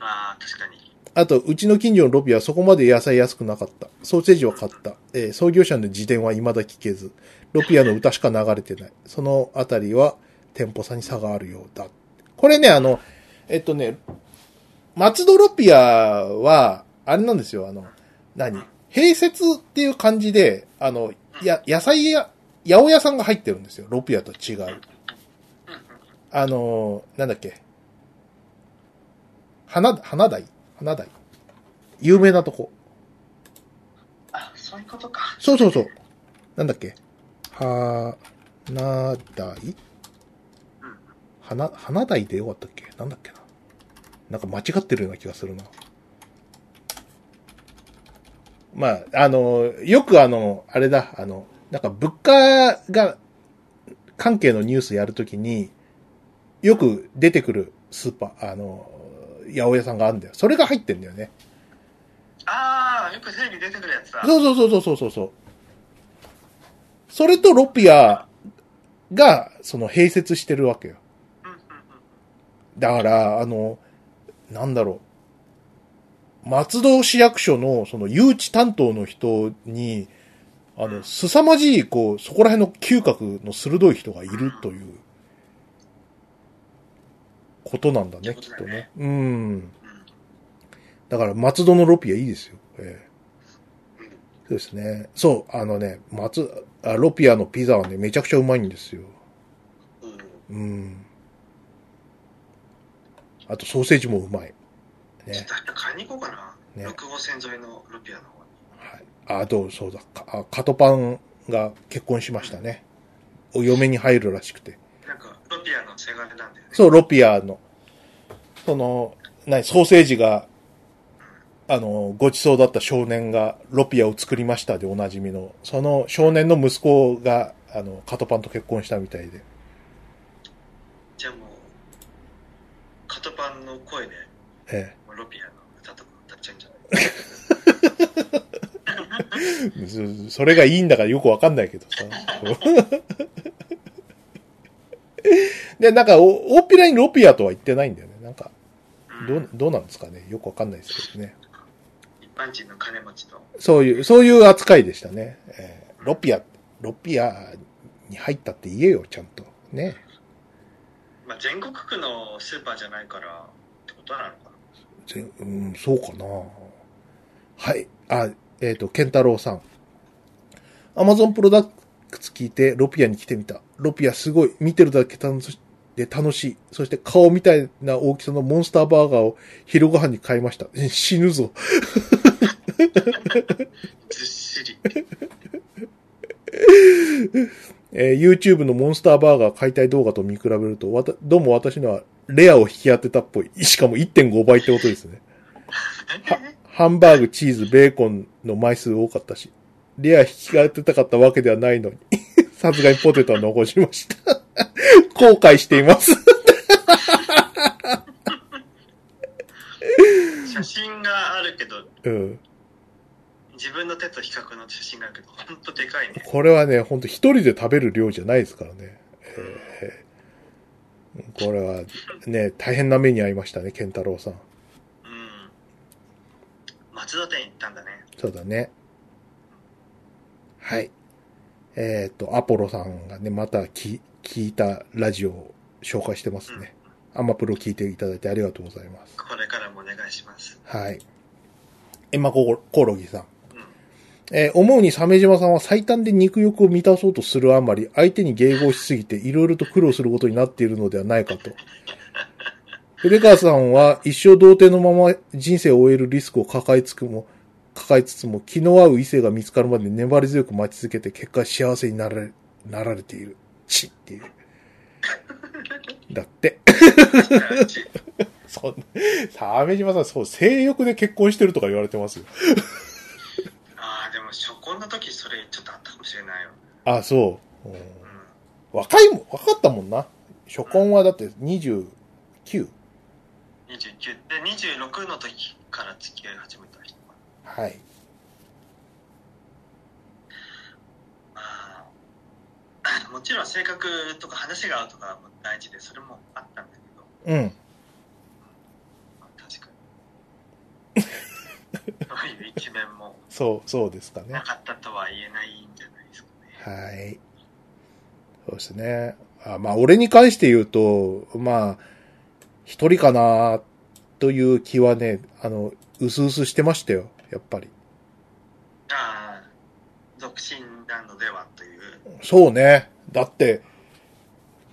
ああ、確かに。あと、うちの近所のロビはそこまで野菜安くなかった。ソーセージは買った。えー創業者の自伝は未だ聞けず。ロピアの歌しか流れてない。そのあたりは店舗差に差があるようだ。これね、あの、えっとね、松戸ロピアは、あれなんですよ、あの、何？併設っていう感じで、あの、や、野菜や、八百屋さんが入ってるんですよ。ロピアと違う。あの、なんだっけ。花、花台？花台有名なとこ。あ、そういうことか。そうそうそう。なんだっけ。はな台？うん。花、花台でよかったっけ？なんだっけな。なんか間違ってるような気がするな。まあ、あの、よくあの、あれだ、あの、なんか物価が関係のニュースやるときに、よく出てくるスーパー、あの、八百屋さんがあるんだよ。それが入ってんだよね。ああ、よくテレビ出てくるやつだ。そうそうそうそうそうそう。それとロピアが、その併設してるわけよ。だから、あの、なんだろう。松戸市役所の、その、誘致担当の人に、あの、凄まじい、こう、そこら辺の嗅覚の鋭い人がいるという、ことなんだね、きっとね。うん。うんだから、松戸のロピアいいですよ。ええそうですね。そう、あのね、松、あロピアのピザはね、めちゃくちゃうまいんですよ。うんうん。あと、ソーセージもうまい。ねちょっ。と買いに行こうかな。ね6号線沿いのロピアの方に。はい。あ、どう、そうだ。かあカトパンが結婚しましたね。お嫁に入るらしくて。ロピアのせがれなんだよね。そう、ロピアの、その、何、ソーセージが、あの、ごちそうだった少年がロピアを作りましたでおなじみの、その少年の息子が、あの、カトパンと結婚したみたいで。じゃあもう、カトパンの声で、えもうロピアの歌とか歌っちゃうんじゃない？それがいいんだからよくわかんないけどさ。で、なんか、お大っぴらにロピアとは言ってないんだよね。なんか、どう、どうなんですかね。よくわかんないですけどね。一般人の金持ちと。そういう、そういう扱いでしたね。えーロピア、ロピアに入ったって言えよ、ちゃんと。ね。まあ、全国区のスーパーじゃないからってことなのかな。ぜうん、そうかな。はい。あ、えっ、と、ケンタロウさん。アマゾンプロダクツ聞いて、ロピアに来てみた。ロピアすごい。見てるだけ楽しで楽しい。そして顔みたいな大きさのモンスターバーガーを昼ご飯に買いました。え死ぬぞ。ずっしり。えー YouTube のモンスターバーガー解体動画と見比べると、わた、どうも私のはレアを引き当てたっぽい。しかも1.5倍ってことですね。は、ハンバーグ、チーズ、ベーコンの枚数多かったし、レア引き当てたかったわけではないのに、さすがにポテトは残しました。後悔しています。写真があるけど、うん。自分の手と比較の写真があるけど、ほんとでかいね。これはね、ほんと一人で食べる量じゃないですからね。えーこれはね、大変な目に遭いましたね、ケンタロウさん。うん。松戸店行ったんだね。そうだね。はい。えっ、と、アポロさんがね、またき聞いたラジオを紹介してますね。アマプロ聞いていただいてありがとうございます。これからもお願いします。はい。エマココオロギさん。うん。えー思うに鮫島さんは最短で肉欲を満たそうとするあまり、相手に迎合しすぎていろいろと苦労することになっているのではないかと。筆川さんは一生童貞のまま人生を終えるリスクを抱えつくも、抱えつつも気の合う異性が見つかるまで粘り強く待ち続けて結果幸せになられ、なられている。ちっていう。だって。そん鮫島さん、そう、性欲で結婚してるとか言われてますよ。ああ、でも初婚の時それちょっとあったかもしれないよ。あ、そう。うんうん。若いもん、若かったもんな。初婚はだって29。29で26の時から付き合い始めはい。まあもちろん性格とか話が合うとかも大事でそれもあったんだけど、うん。まあ、確かに そういう一面もそう、そうですかねな。かったとは言えないんじゃないですかねはい。そうですね。あまあ、俺に関して言うと、まあ、一人かなという気はね、あの、うすうすしてましたよ。やっぱり。ああ独身なのではというそうね。だって、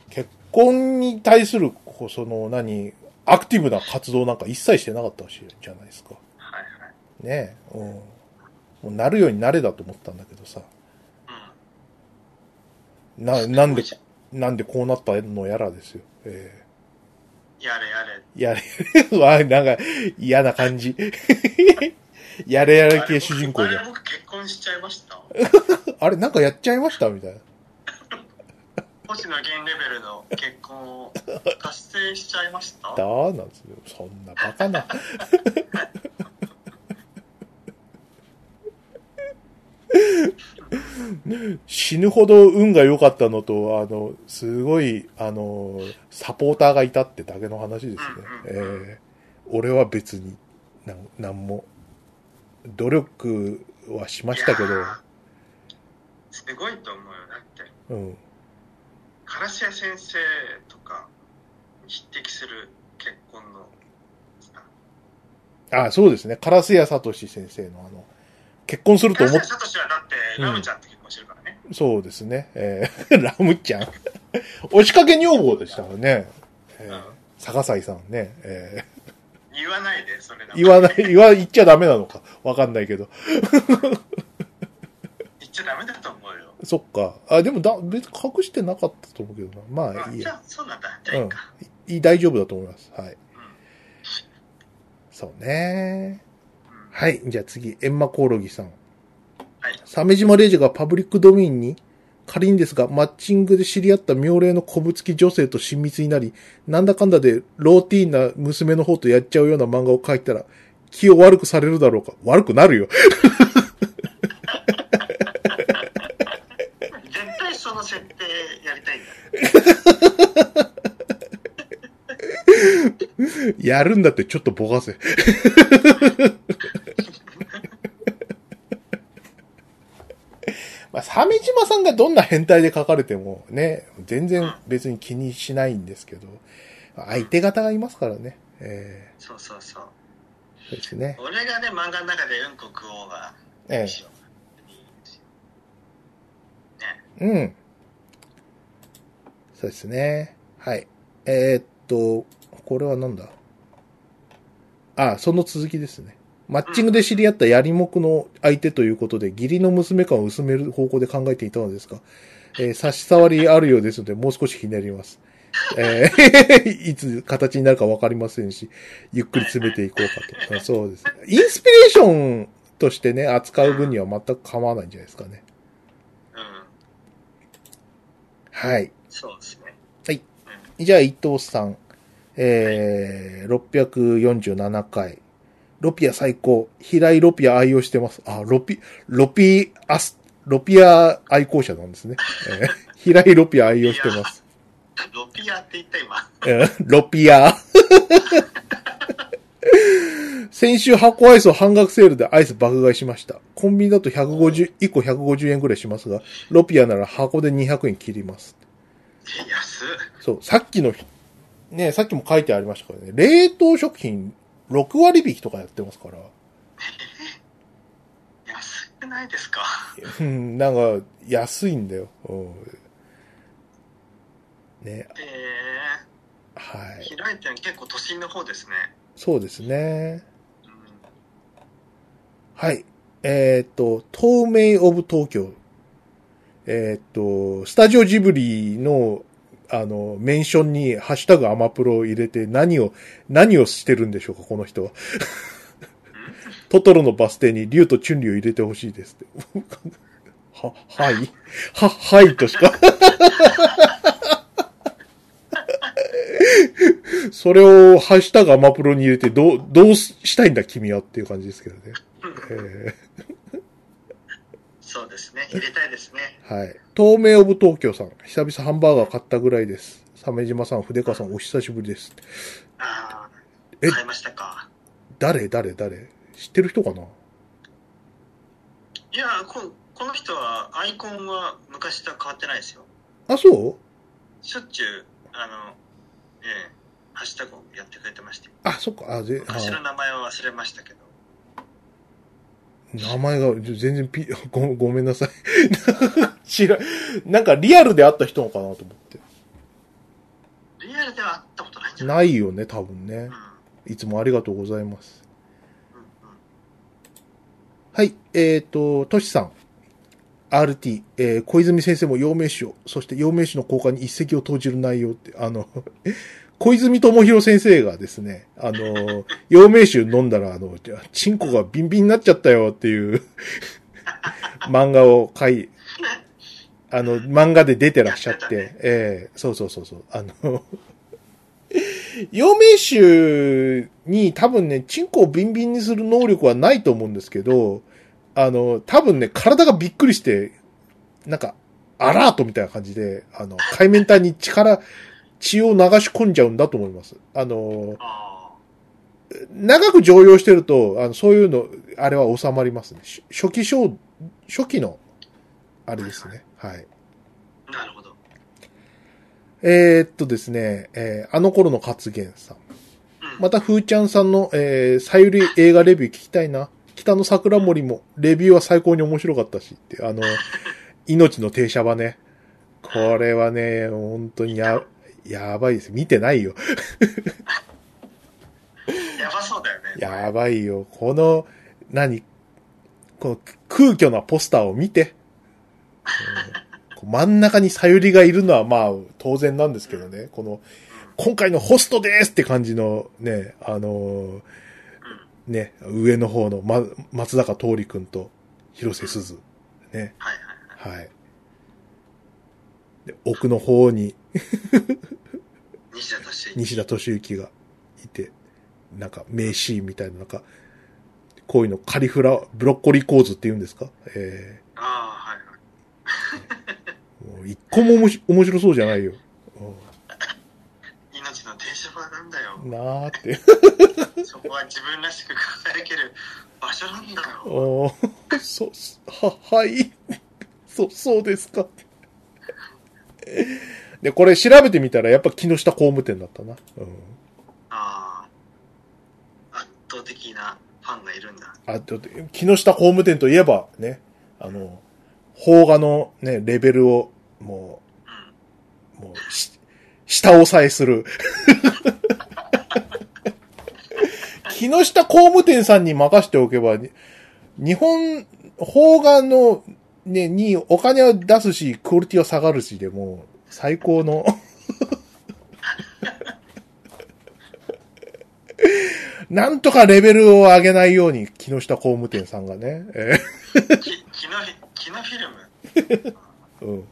結婚に対する、その、何、アクティブな活動なんか一切してなかったし、じゃないですか。はいはいねえ。うん。もうなるようになれだと思ったんだけどさ。うんな、なんで、なんでこうなったのやらですよ。えやれやれえやれ、わ、なんか、嫌な感じ。やれやれ系主人公じゃん。あれ僕結婚しちゃいました あれ、なんかやっちゃいました？みたいな。星野源レベルの結婚を達成しちゃいました？だーなんですよ。そんなバカな。死ぬほど運が良かったのと、あの、すごい、あの、サポーターがいたってだけの話ですね。えー俺は別に、なん、なんも、努力はしましたけど、すごいと思うよだってうん。烏谷先生とかに匹敵する結婚のさあ、そうですね。烏谷聡先生のあの、結婚すると思っ烏谷聡はだってラムちゃんと結婚してるからね、そうですね。えー、ラムちゃん。押しかけ女房でしたからね。えーうん、坂西さんね。え言わないでそれー、言わない、言わ、言っちゃダメなのか。わかんないけど。言っちゃダメだと思うよそっか。あ、でもだ、別に隠してなかったと思うけどな。まあ、いいや。あじゃあそうなんだじゃあいいか、いい、大丈夫だと思います。はい。うんそうね。うんはい。じゃあ次、エンマコオロギさん。はい鮫島レイジがパブリックドメインに、仮にですが、マッチングで知り合った妙齢の古物付き女性と親密になり、なんだかんだでローティーンな娘の方とやっちゃうような漫画を描いたら、気を悪くされるだろうか悪くなるよ。絶対その設定やりたいんだ やるんだってちょっとぼかせ。まあ、鮫島さんがどんな変態で書かれてもね、全然別に気にしないんですけど、相手方がいますからね。えそうそうそうー、そうですね。俺がね漫画の中でうんこ食おうがえいいしよいいですよねえうん。そうですね。はい。えーっと、これはなんだ？あ、その続きですね。マッチングで知り合ったやりもくの相手ということで、義理の娘感を薄める方向で考えていたのですが、えー差し障りあるようですので、もう少しひねります。えー いつ形になるかわかりませんし、ゆっくり詰めていこうかと。あそうですね。インスピレーションとしてね、扱う分には全く構わないんじゃないですかね。うんはい。そうですねはいうんじゃあ、伊藤さん。えー、647回。ロピア最高。平井ロピア愛用してます。あ、ロピ、ロピアス、ロピア愛好者なんですね。えー 平井ロピア愛用してます。ロピアって言った今えーロピア。先週箱アイスを半額セールでアイス爆買いしました。コンビニだと150、1個150円くらいしますが、ロピアなら箱で200円切ります。え安っそう、さっきの、ね、さっきも書いてありましたからね、冷凍食品6割引きとかやってますから、安くないですか？うん、なんか、安いんだよ。うんね、えはい。ー、開いて結構都心の方ですねそうですね。うんはい。えーっと、透明オブ東京。えーっと、スタジオジブリの、あの、メンションにハッシュタグアマプロを入れて何を、何をしてるんでしょうか、この人は。トトロのバス停に竜とチュンリーを入れてほしいですって。は、はい。は、はいとしか。それをハッシュタグアマプロに入れてどう、どうしたいんだ君はっていう感じですけどね。えそうですね。入れたいですね。ーはい。透明オブ東京さん。久々ハンバーガー買ったぐらいです。鮫島さん、筆川さん、お久しぶりです。あえ？あ買いましたか。誰？誰？誰？知ってる人かな？いやここの人はアイコンは昔とは変わってないですよ。あ、そう？しょっちゅうあのええハッシュタグをやってくれてましたよあ、そっか。あ、ぜ、昔のあ名前は忘れましたけど名前が全然ピ、ごごめんなさい。知ら、なんかリアルで会った人のかなと思って。リアルでは会ったことないんじゃない？ないよね、多分ねう。んいつもありがとうございます。うんうんはい、えっ、と、トシさん。RT、えー小泉先生も陽明酒を、そして陽明酒の交換に一石を投じる内容って、あの、小泉智弘先生がですね、あの、陽明酒飲んだら、あの、チンコがビンビンになっちゃったよっていう漫画を書い、あの、漫画で出てらっしゃって、ええそうそうそうそう、あの、陽明酒に多分ね、チンコをビンビンにする能力はないと思うんですけど、あの、多分ね、体がびっくりして、なんか、アラートみたいな感じで、あの、海面体に力、血を流し込んじゃうんだと思います。あの、あ長く常用してると、あの、そういうの、あれは収まりますね。し初期症、初期の、あれですね。はい。あ、なるほど。えーっとですね、えーあの頃の勝元さん。うん。また、ふーちゃんさんの、えー、さゆり映画レビュー聞きたいな。北の桜森も、レビューは最高に面白かったしって、あの、命の停車場ね。これはね、本当にや、やばいです。見てないよ。やばそうだよね。やばいよ。この、何？この空虚なポスターを見て。真ん中にさゆりがいるのはまあ当然なんですけどね。この、今回のホストですって感じのね、あのーね、上の方の、ま、松坂桃李くんと広瀬すず。ね。はいはいはい。はい。で、奥の方に西田敏行。西田敏行がいて、なんか名シーンみたいな、なんか、こういうのカリフラ、ブロッコリー構図って言うんですか？えああ、はいはい。ー、もう一個も面白面白そうじゃないよ。命の停車場なんだよう。んなーって。そこは自分らしく輝ける場所なんだよ。おーそ、は、はい。そ、そうですか。で、これ調べてみたらやっぱ木下工務店だったな。うん。ああ、圧倒的なファンがいるんだ。あ、と、木下工務店といえばね、あの、邦画のね、レベルを、もうん。う、もう、し下押さえする。木下工務店さんに任しておけば、に日本、邦画の、ね、にお金を出すし、クオリティは下がるしでもう、最高の。なんとかレベルを上げないように、木下工務店さんがね。えきキノフィ、ルム？ーうん。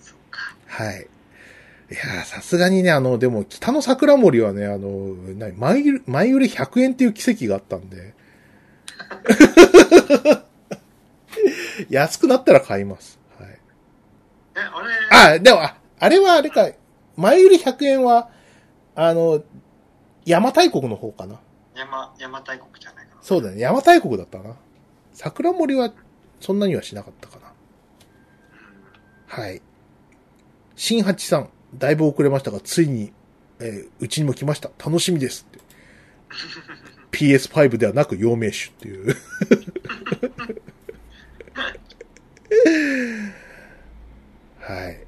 そっか。はい。いやーさすがにね、あの、でも、北の桜森はね、あの、な前売り、前売り100円っていう奇跡があったんで。安くなったら買います。はい。え、俺、あ、でも、ああれはあれか、前売り100円は、あの、邪馬台国の方かな。山、山大国じゃないかな。そうだね、邪馬台国だったな。桜森は、そんなにはしなかったかな。はい。新八さん、だいぶ遅れましたが、ついに、えーうちにも来ました。楽しみですって。PS5 ではなく、陽明酒っていう。はい。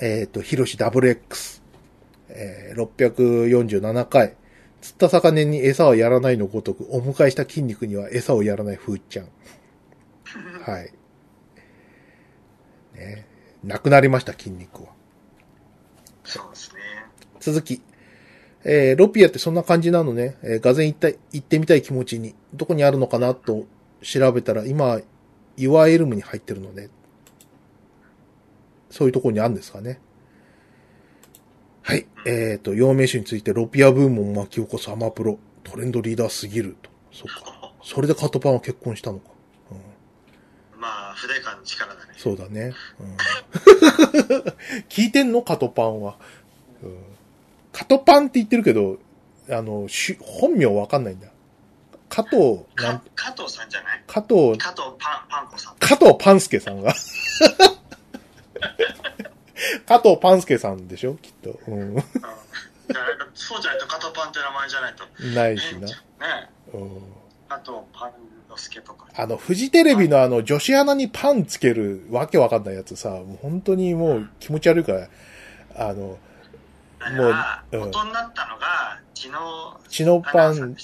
えっ、と、ヒロシ WX。えー、647回。釣った魚に餌はやらないのごとく、お迎えした筋肉には餌をやらないふーちゃん。はい。ねなくなりました、筋肉は。そうですね。続き。えー、ロピアってそんな感じなのね。えー、がぜん行った、行ってみたい気持ちに、どこにあるのかなと調べたら、今、イワエルムに入ってるのね。そういうところにあるんですかね。はい。えっ、と、陽明酒についてロピアブームを巻き起こすアマプロ。トレンドリーダーすぎると。そっか。それでカトパンは結婚したのか。うん、まあ、不代感の力だね。そうだね。うん、聞いてんの？カトパンは、うん。カトパンって言ってるけど、あの、し本名わかんないんだ。加藤、なんか、加藤さんじゃない？加藤、加藤パン、パンコさん。加藤パンスケさんが。加藤パンスケさんでしょ？きっと。うん。そうじゃないと加藤パンって名前じゃないと。ないしな。ねうん。加藤パンの助とか。あの、フジテレビのあの、女子アナにパンつけるわけわかんないやつさ、もう本当にもう気持ち悪いから、あの、もうら、うん元になったのが、血の、チノアナパン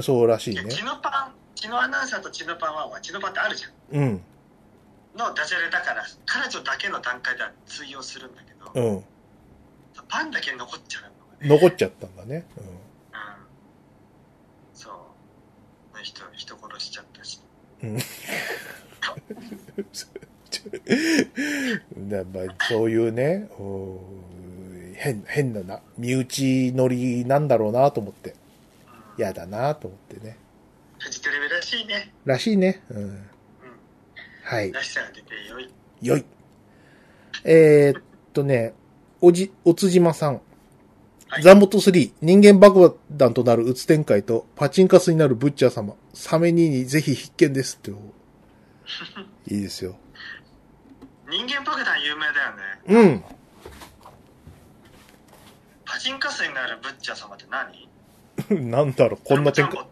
そうらしいね。血のパン、血のアナウンサーと血のパンは、血のパンってあるじゃん。うん。のダジャレだから、彼女だけの段階では通用するんだけど、うん。パンだけ残っちゃうのがね。残っちゃったんだね。うん。そう。人、人殺しちゃったし。うん。うん。だまあ、そういうね、うん変、変なな、身内乗りなんだろうなと思って。うん。嫌だなと思ってね。フジテレビらしいね。らしいね。うん。うん。はい。らしさが出てよい。よい。えー、っとね、おじ、おつじまさん。はいザンボット3、人間爆弾となるうつ展開と、パチンカスになるブッチャー様、サメニーにぜひ必見ですって。いいですよ。人間爆弾有名だよね。うん。パチンカスになるブッチャー様って何？なんだろう、こんな展開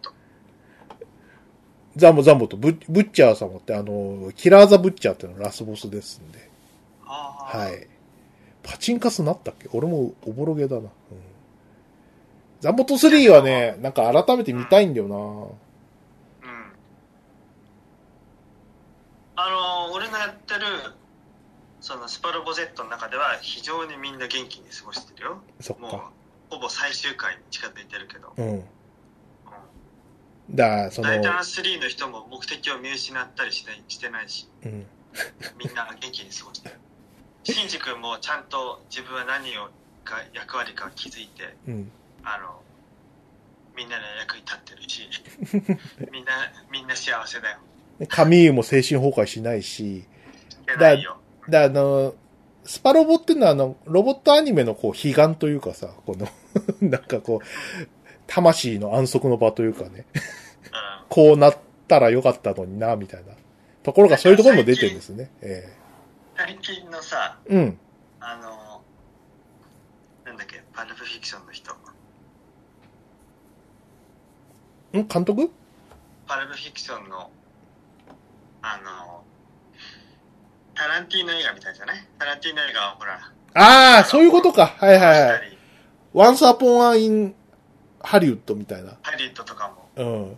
ザンボザンボとブッブッチャー様ってあの、キラーザブッチャーっていうのがラスボスですんで。はい。パチンカスなったっけ？俺もおぼろげだな。うん。ザンボット3はね、なんか改めて見たいんだよな。うん。あの、俺のやってる、そのスパロボ Z の中では非常にみんな元気に過ごしてるよ。そっか。、ほぼ最終回に近づいてるけど。うん。うんだその、タイタン3の人も目的を見失ったりしてしてないし、うん。みんな元気に過ごしてる。シンジ君もちゃんと自分は何をか役割か気づいて、うん。あの、みんなの役に立ってるし、みんな、みんな幸せだよ。カミーユも精神崩壊しないし、してないよ。で、あの、スパロボっていうのはあの、ロボットアニメのこう、悲願というかさ、この、なんかこう、魂の安息の場というかね、うん。こうなったらよかったのにな、みたいなところがそういうところにも出てるんですね。え最近のさ、えうん。あの、なんだっけ、パルプフィクションの人。ん？監督？パルプフィクションの、あの、タランティーノ映画みたいじゃない？タランティーノ映画はほら、ああ、そういうことか。はいはいはい。 Once Upon a Time in Hollywood みたいな。ハリウッドとかもうん。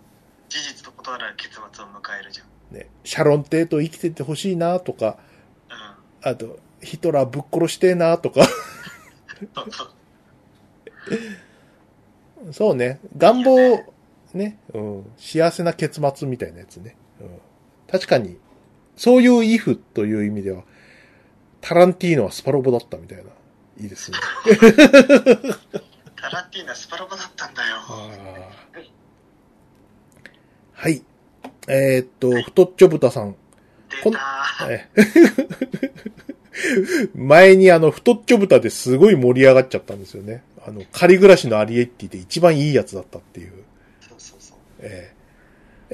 事実と異なる結末を迎えるじゃん。ね、シャロン・テート生きててほしいなとか、うん。あと、ヒトラーぶっ殺してえなとか。そうそう。そうね。願望、ね、うん。幸せな結末みたいなやつね。うん。確かに、そういうイフという意味では、タランティーノはスパロボだったみたいな。いいですね。タランティーノはスパロボだったんだよ。はい。えーっと、太っちょ豚さん。出たー。え 前にあの、太っちょ豚ですごい盛り上がっちゃったんですよね。あの、仮暮らしのアリエッティで一番いいやつだったっていう。そうそうそう。えー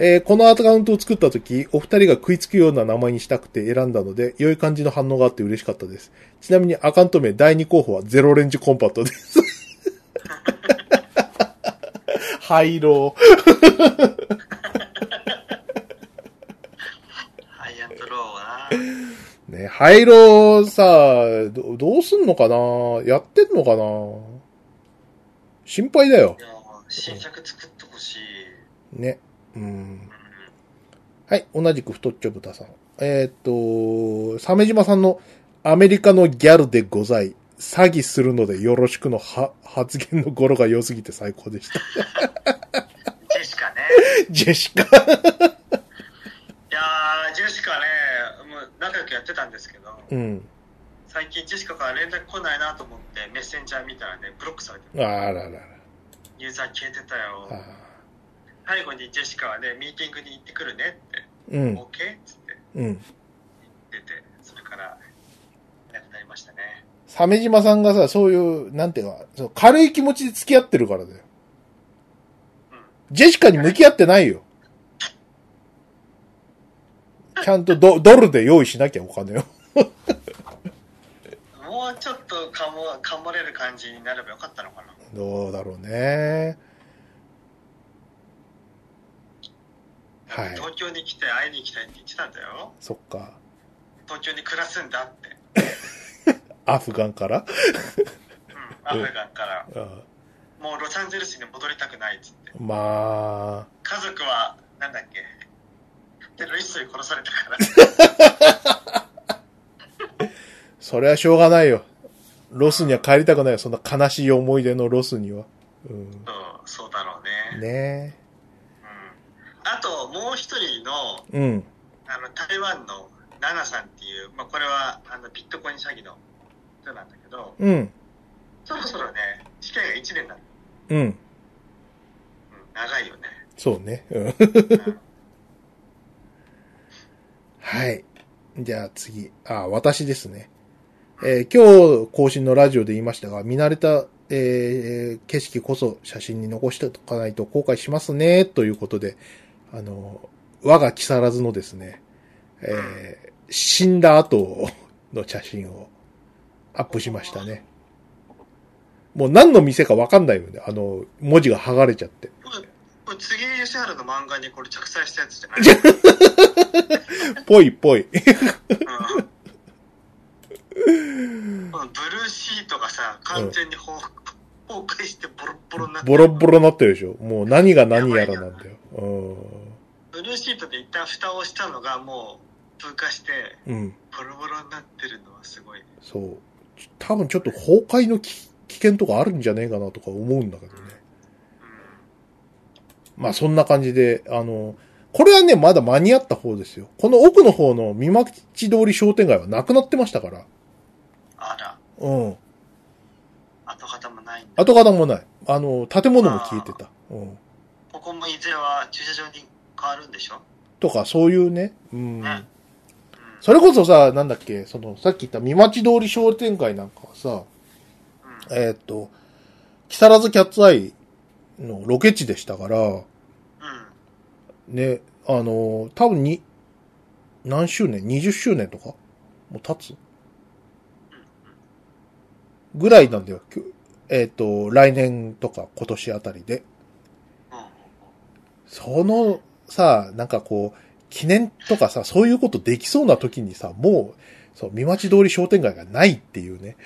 えーこのアカウントを作った時、お二人が食いつくような名前にしたくて選んだので、良い感じの反応があって嬉しかったです。ちなみにアカウント名第2候補はゼロレンジコンパクトです。廃炉。ハイアンドローは？な。ね、廃炉さ、どどうすんのかな？やってんのかな？心配だよい。や新作作ってほしい。ね。うん。うん。はい、同じく太っちょ豚さん。えーっと、鮫島さんのアメリカのギャルでござい、詐欺するのでよろしくのは発言の語呂が良すぎて最高でした。ジェシカね。ジェシカ。いやー、ジェシカね、もう仲良くやってたんですけど、うん。最近ジェシカから連絡来ないなと思ってメッセンジャー見たらね、ブロックされてる。あららら。ユーザー消えてたよ。あ最後にジェシカはね、ミーティングに行ってくるねって、ーうん。OK? っつってうん。言ってて、それから、なくなりましたね。鮫島さんがさ、そういう、なんていうか、そう軽い気持ちで付き合ってるからだよ。うん。ジェシカに向き合ってないよ。ちゃんとドドルで用意しなきゃお金を。もうちょっとかも、かもれる感じになればよかったのかな。どうだろうね。はい。東京に来て会いに行きたいって言ってたんだよ。そっか。東京に暮らすんだって。アフガンから？うん、アフガンから。あもうロサンゼルスに戻りたくないっつって。まあ、家族は、なんだっけ、テロリストに殺されたから。それはしょうがないよ。ロスには帰りたくないよ。そんな悲しい思い出のロスには。うん。うん、そうだろうね。ねうん。あと、もう一人の、え。うん。あの、台湾のナナさんっていう、まあ、これは、あの、ビットコイン詐欺の人なんだけど、うん。そろそろね、試験が1年になる。うん。うん、長いよね。そうね。うん。うんはい。じゃあ次。あ、私ですね。えー今日更新のラジオで言いましたが、見慣れた、えー景色こそ写真に残しておかないと後悔しますね、ということで、あの、我が木更津のですね、えー死んだ後の写真をアップしましたね。もう何の店かわかんないよね。あの、文字が剥がれちゃって。これ、次吉原の漫画にこれ着彩したやつじゃない？ぽいぽい。うんこのブルーシートがさ、完全に崩崩壊してボロッボロになってボロッボロになってるでしょ。もう何が何やらなんだよ。うブルーシートで一旦蓋をしたのがもう風化して、ん。うん。ボロボロになってるのはすごいね。そう。多分ちょっと崩壊のき危険とかあるんじゃねえかなとか思うんだけどね。まあそんな感じで、あの、これはね、まだ間に合った方ですよ。この奥の方の三町通り商店街はなくなってましたから。あら、うん。跡形もない。跡形もない。あの、建物も消えてた。うん。ここもいずれは駐車場に変わるんでしょ？とか、そういうね。うん。ね。うん。それこそさ、なんだっけ、その、さっき言った三町通り商店街なんかはさ、うん。えーっと、木更津キャッツアイのロケ地でしたから、うん。ね、あの、多分に、何周年 ?20 周年とか？もう経つ？ぐらいなんだよ。えっ、と、来年とか今年あたりで。うん。その、さ、なんかこう、記念とかさ、そういうことできそうな時にさ、もう、そう、三町通り商店街がないっていうね。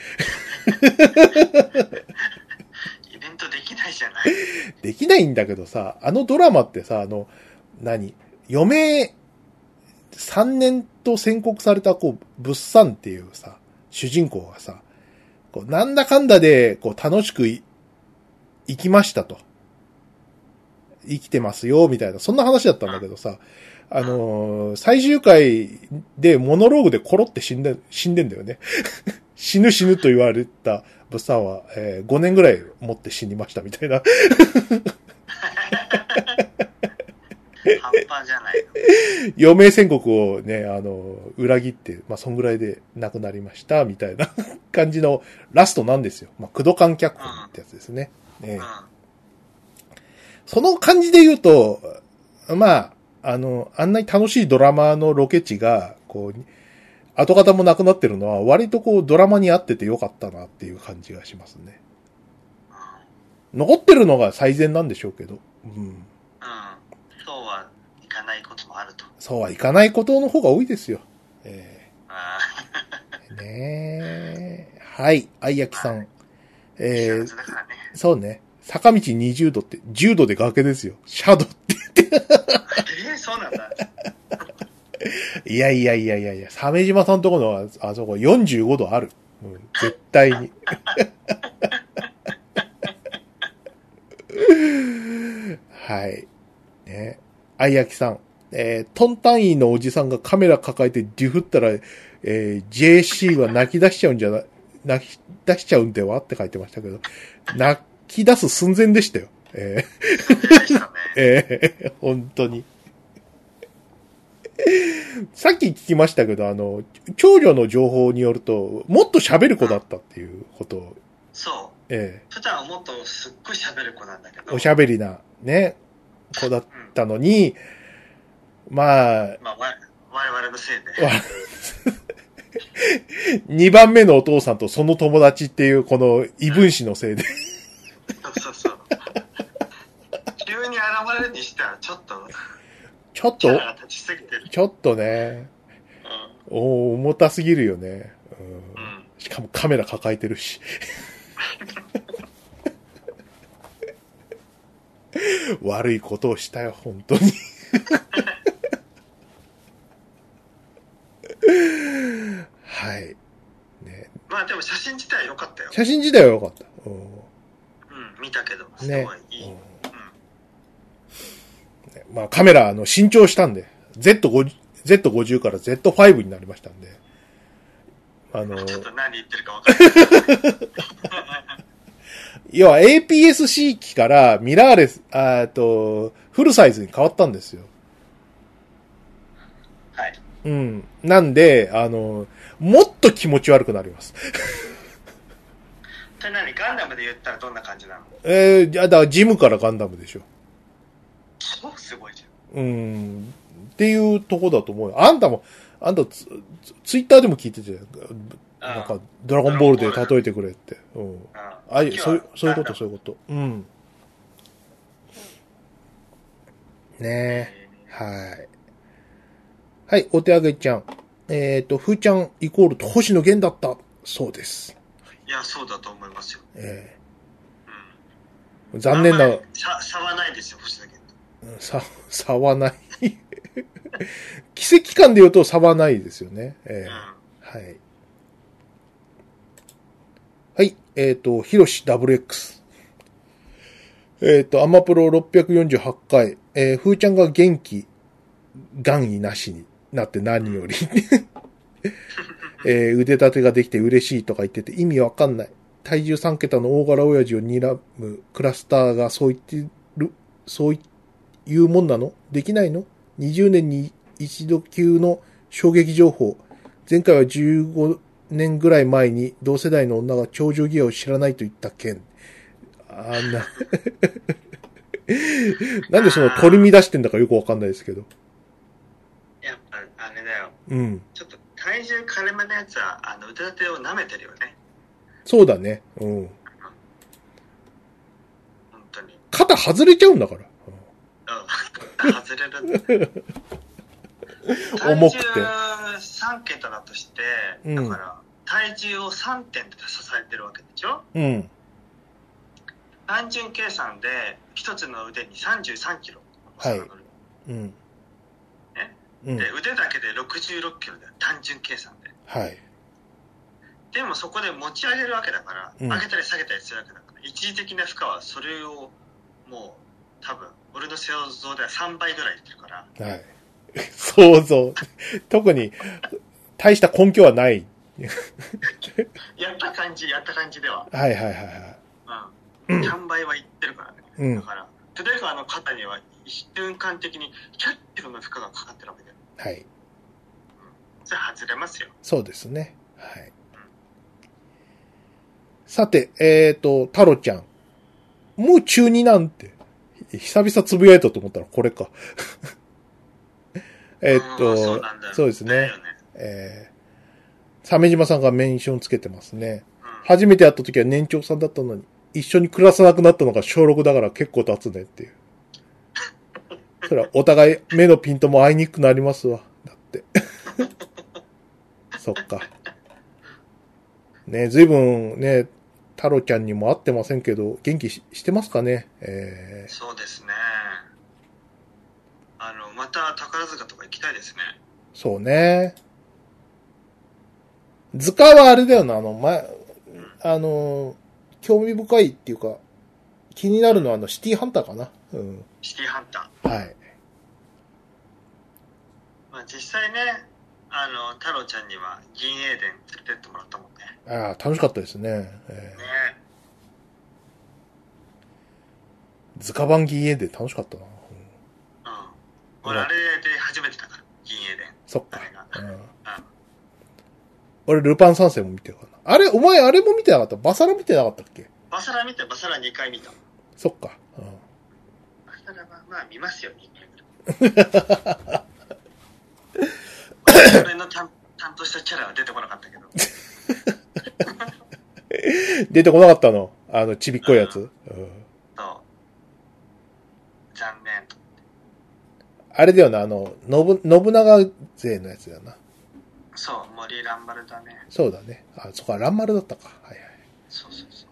イベントできないじゃない。できないんだけどさ、あのドラマってさ、あの、何？余命3年と宣告された、こう、物産っていうさ、主人公がさ、こう、なんだかんだで、こう、楽しくい、生きましたと。生きてますよ、みたいな、そんな話だったんだけどさ、あのー最終回でモノローグでコロって死んで、死んでんだよね。死ぬ死ぬと言われた物産は、えー5年ぐらい持って死にましたみたいな。半端じゃないの。余命宣告をね、あの、裏切って、まあ、そんぐらいで亡くなりました、みたいな感じのラストなんですよ。まあ、駆動観脚本ってやつですね。ねうん。その感じで言うと、まあ、あの、あんなに楽しいドラマのロケ地が、こう、跡形もなくなってるのは、割とこう、ドラマに合っててよかったなっていう感じがしますね。残ってるのが最善なんでしょうけど。うん。うん。そうはいかないこともあると。そうはいかないことの方が多いですよ。えあー、ねえ。はい、あいやきさん。あ、えー。そうね。坂道20度って、10度で崖ですよ。シャドウって。えー、そうなんだ。いやいやいやいやいや、鮫島さんとこのああそこ45度ある。うん、絶対に。はい。ね。あいやきさん。えートン単位のおじさんがカメラ抱えてデュフったら、えー JC は泣き出しちゃうんじゃな、泣き出しちゃうんでは？って書いてましたけど、泣き出す寸前でしたよ。えーね。ええ本当に。さっき聞きましたけど、あの、長女の情報によると、もっと喋る子だったっていうことを、そう。え普段はもっとすっごい喋る子なんだけど。えおしゃべりな、ね、子だったのに、まあ、まあ、わ我々のせいで。わ二番目のお父さんとその友達っていうこの異分子のせいで、そうそうそう。急に現れるにしては、ちょっと、ちょっと、ちょっとね、うお重たすぎるよね。うんん。うん。しかもカメラ抱えてるし。悪いことをしたよ、本当に。はい。ね、まあでも写真自体は良かったよ。写真自体は良かった。うん。うん、見たけど、すねごいいい。うんうん。まあカメラ、あの、新調したんで、Z50、Z50 から Z5 になりましたんで。あの、ちょっと何言ってるか分かんない。要は APS-C 機からミラーレス、えっと、フルサイズに変わったんですよ。はい。うん。なんで、あの、もっと気持ち悪くなります。それ何？ガンダムで言ったらどんな感じなの？えー、じゃあ、だからジムからガンダムでしょ。超すごいじうん。っていうとこだと思うよ。あんたも、あんたツ、ツツイッターでも聞いてて、ゃん。なんか、ドラゴンボールで例えてくれって。うん。うん、あいそういう、そういうこと、そういうこと。うん。ねえ。はい。はい、お手上げちゃん。えっ、と、ふーちゃんイコールと星野源だった。そうです。いや、そうだと思いますよ。えうん。ー残念な差差はないですよ、星野源と。さ、差はない。奇跡感で言うと差はないですよね。えーはい。はい。えっ、と、ヒロシ WX。えっ、と、アマプロ648回。えー、ふーちゃんが元気、願意なしになって何より。えー腕立てができて嬉しいとか言ってて意味わかんない。体重3桁の大柄親父を睨むクラスターがそう言ってる、そういうもんなの？できないの ?20 年に一度級の衝撃情報。前回は15年ぐらい前に同世代の女が頂上ギアを知らないと言った件。あんな。なんでその取り乱してんだかよくわかんないですけど。やっぱ、あれだよ。うん。体重軽めのやつは、あの、腕立てを舐めてるよね。そうだね。うん。本当に。肩外れちゃうんだから。うん。外れる。重くて体重3桁だとして、うんだから、体重を3点で支えてるわけでしょ？うん。単純計算で、一つの腕に33キロ。はいうん。えうんで、。腕だけで66キロだよ。単純計算で。はい。でもそこで持ち上げるわけだから、うん上げたり下げたりするわけだから、一時的な負荷はそれを、もう、多分、俺の想像では3倍ぐらいいってるから、はい。想像。特に、大した根拠はない。やった感じ、やった感じでは、はいはいはいはい。うん。3倍はいってるからね。うんだから、トゥデカの肩には一瞬間的に100キロの負荷がかかってるわけだよ。はい。それ外れますよ。そうですね。はい。さて、えっ、と、タロちゃん。もう中2なんて。久々つぶやいたと思ったらこれか。えっうんと、そうそうですね。ね。えー、鮫島さんがメンションつけてますね。うん。初めて会った時は年長さんだったのに、一緒に暮らさなくなったのが小6だから結構経つねっていう。それはお互い目のピントも合いにくくなりますわ。だって。そっか。ね、ずいぶんね、太郎ちゃんにも会ってませんけど、元気ししてますかね？えー、そうですね。あの、また宝塚とか行きたいですね。そうね。図鑑はあれだよな、あの、前、あの、興味深いっていうか、気になるのはあの、シティハンターかな。うん。シティハンタはい。実際ね、あの、太郎ちゃんには銀英伝連れてってもらったもんね。ああ、楽しかったですね。えねー、図鑑版銀英で楽しかったな。うんうん。俺あれで初めてだから、銀英伝。そっかあ。れが。うんうん。俺、ルパン三世も見てるかな。あれ、お前あれも見てなかった？バサラ見てなかったっけ？バサラ見て、バサラ2回見た。そっか。うんバサラはまあ見ますよ、2回ぐらい。俺の担担当したキャラは出てこなかったけど。出てこなかったの？あの、ちびっこいやつ？うんそう。残念と。あれだよな、あの、信、信長勢のやつだよな。そう、森ランバルだね。そうだね。あ、そっか、ランマルだったか。はいそうそうそう。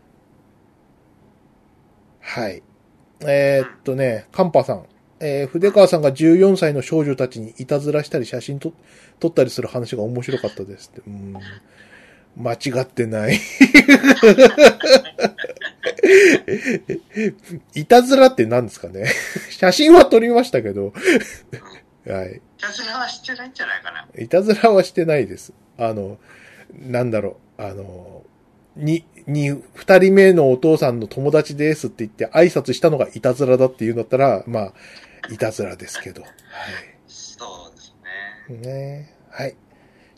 はい。はい。えーっとね、カンパさん。えー筆川さんが14歳の少女たちにいたずらしたり写真と撮ったりする話が面白かったですって。うん。間違ってない。いたずらって何ですかね写真は撮りましたけど、はい。いたずらはしてないんじゃないかな。いたずらはしてないです。あの、なんだろう、あの、に、に、二人目のお父さんの友達ですって言って挨拶したのがいたずらだっていうんだったら、まあ、いたずらですけど。はそうですい。ね。ねはい。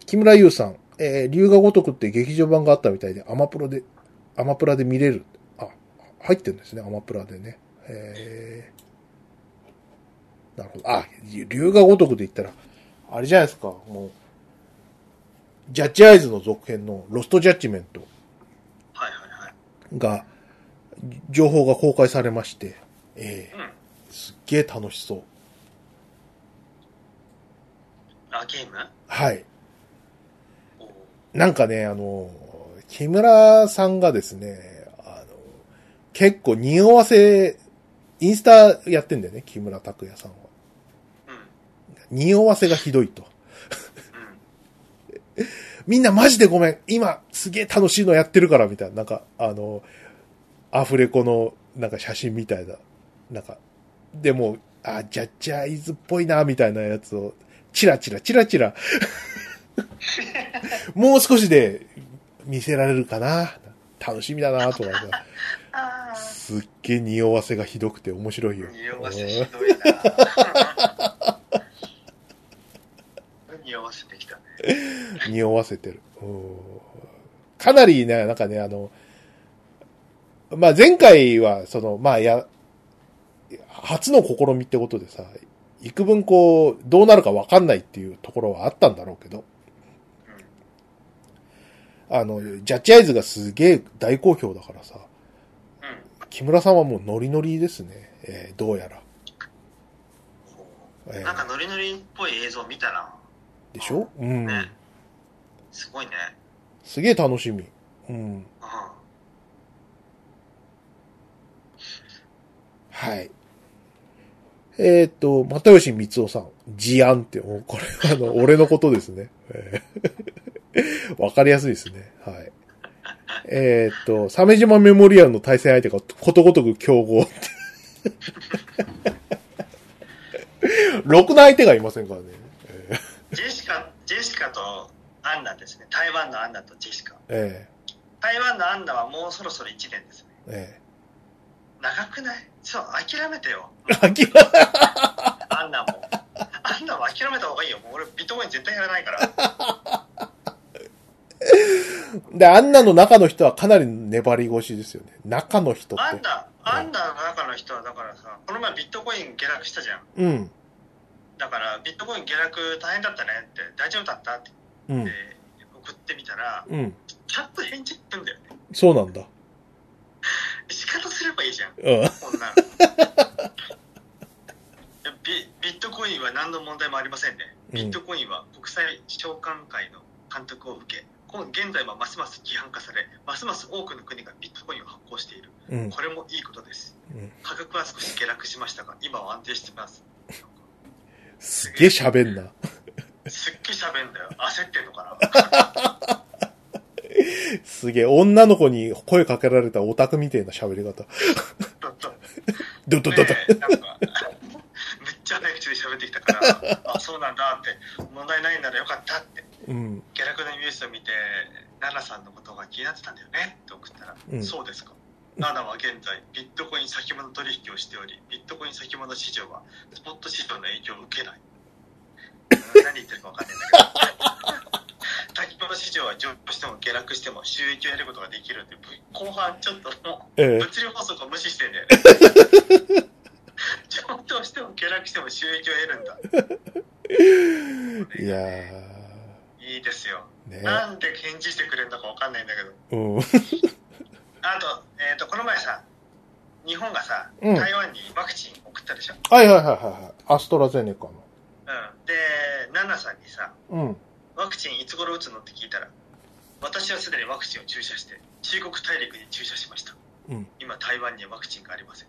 木村優さん、えー、龍が如くって劇場版があったみたいで、アマプロで、アマプラで見れる。あ、入ってるんですね、アマプラでね。えー、なるほど。あ、龍が如くで言ったら、あれじゃないですか、もう、ジャッジアイズの続編のロストジャッジメントはいはいはい。が、情報が公開されまして、えうん。ー、すっげえ楽しそう。あ、ゲーム？はい。なんかね、あの、木村さんがですね、あの、結構匂わせ、インスタやってんだよね、木村拓哉さんは。うん。匂わせがひどいと。うん。みんなマジでごめん。今、すげえ楽しいのやってるから、みたいな。なんか、あの、アフレコの、なんか写真みたいな。なんか、でも、あ、ジャッジアイズっぽいな、みたいなやつを、チラチラ、チラチラ。もう少しで見せられるかな。楽しみだな、とかすっげえ匂わせがひどくて面白いよ。匂わせひどいな 匂わせてきたね。うん匂わせてる。うんかなりね、なんかね、あの、まあ、前回は、その、まあ、や、初の試みってことでさ、幾分こう、どうなるかわかんないっていうところはあったんだろうけど、あの、ジャッジアイズがすげえ大好評だからさ。木村さんはもうノリノリですね。えーどうやら。なんかノリノリっぽい映像見たな。でしょ？うん。ね。すごいね。すげえ楽しみ。うん。うん。はい。えーっと、又吉光夫さん。事案って、もうこれはあの、俺のことですね。えー わかりやすいですね。はい。えーっと、鮫島メモリアルの対戦相手がことごとく競合って。ろくな相手がいませんからね。えジェシカ、ジェシカとアンナですね。台湾のアンナとジェシカ。ーえ台湾のアンナはもうそろそろ1年ですね。ーえ長くない？そう、諦めてよ。ー諦アンナも。アンナも諦めた方がいいよ。もう俺ビットコイン絶対やらないから。め で、あんなの中の人はかなり粘り腰ですよね。中の人ってアン。ナ、アンナの中の人はだからさ、この前ビットコイン下落したじゃん。うん。だからビットコイン下落大変だったねって、大丈夫だったってうん。送ってみたら、うん。ちゃんと返事来るんだよね。そうなんだ。仕方すればいいじゃん。うん。こんなの ビビットコインは何の問題もありませんね。うんビットコインは国際商館会の監督を受け、今現在はますます規範化され、ますます多くの国がビットコインを発行している。うん。これもいいことです。うん価格は少し下落しましたが、今は安定してます。すげえ喋んな。すっげえ喋んだよ。焦ってんのかな。すげえ、女の子に声かけられたオタクみたいな喋り方。ちょっと、ドドドド。めっちゃ早口で喋ってきたから、あ、そうなんだって、問題ないならよかったって。うん。下落のニュースを見て、ナナさんのことが気になってたんだよねって送ったら、うんそうですか。ナナは現在、ビットコイン先物取引をしており、ビットコイン先物市場は、スポット市場の影響を受けない。何言ってるか分かんないんだけど。先物市場は上昇しても下落しても収益を得ることができるんで、ぶ後半ちょっともう、ええ物理法則を無視してんだよね。上昇しても下落しても収益を得るんだ。いやいいですよ。ー、ね。なんで返事してくれるのか分かんないんだけど。うん。あと、えっ、と、この前さ、日本がさ、うん台湾にワクチン送ったでしょ。はいはいはいはいはい。アストラゼネカの。うん。で、ナナさんにさ、うん。ワクチンいつ頃打つの？って聞いたら、私はすでにワクチンを注射して、中国大陸に注射しました。うん。今、台湾にはワクチンがありません。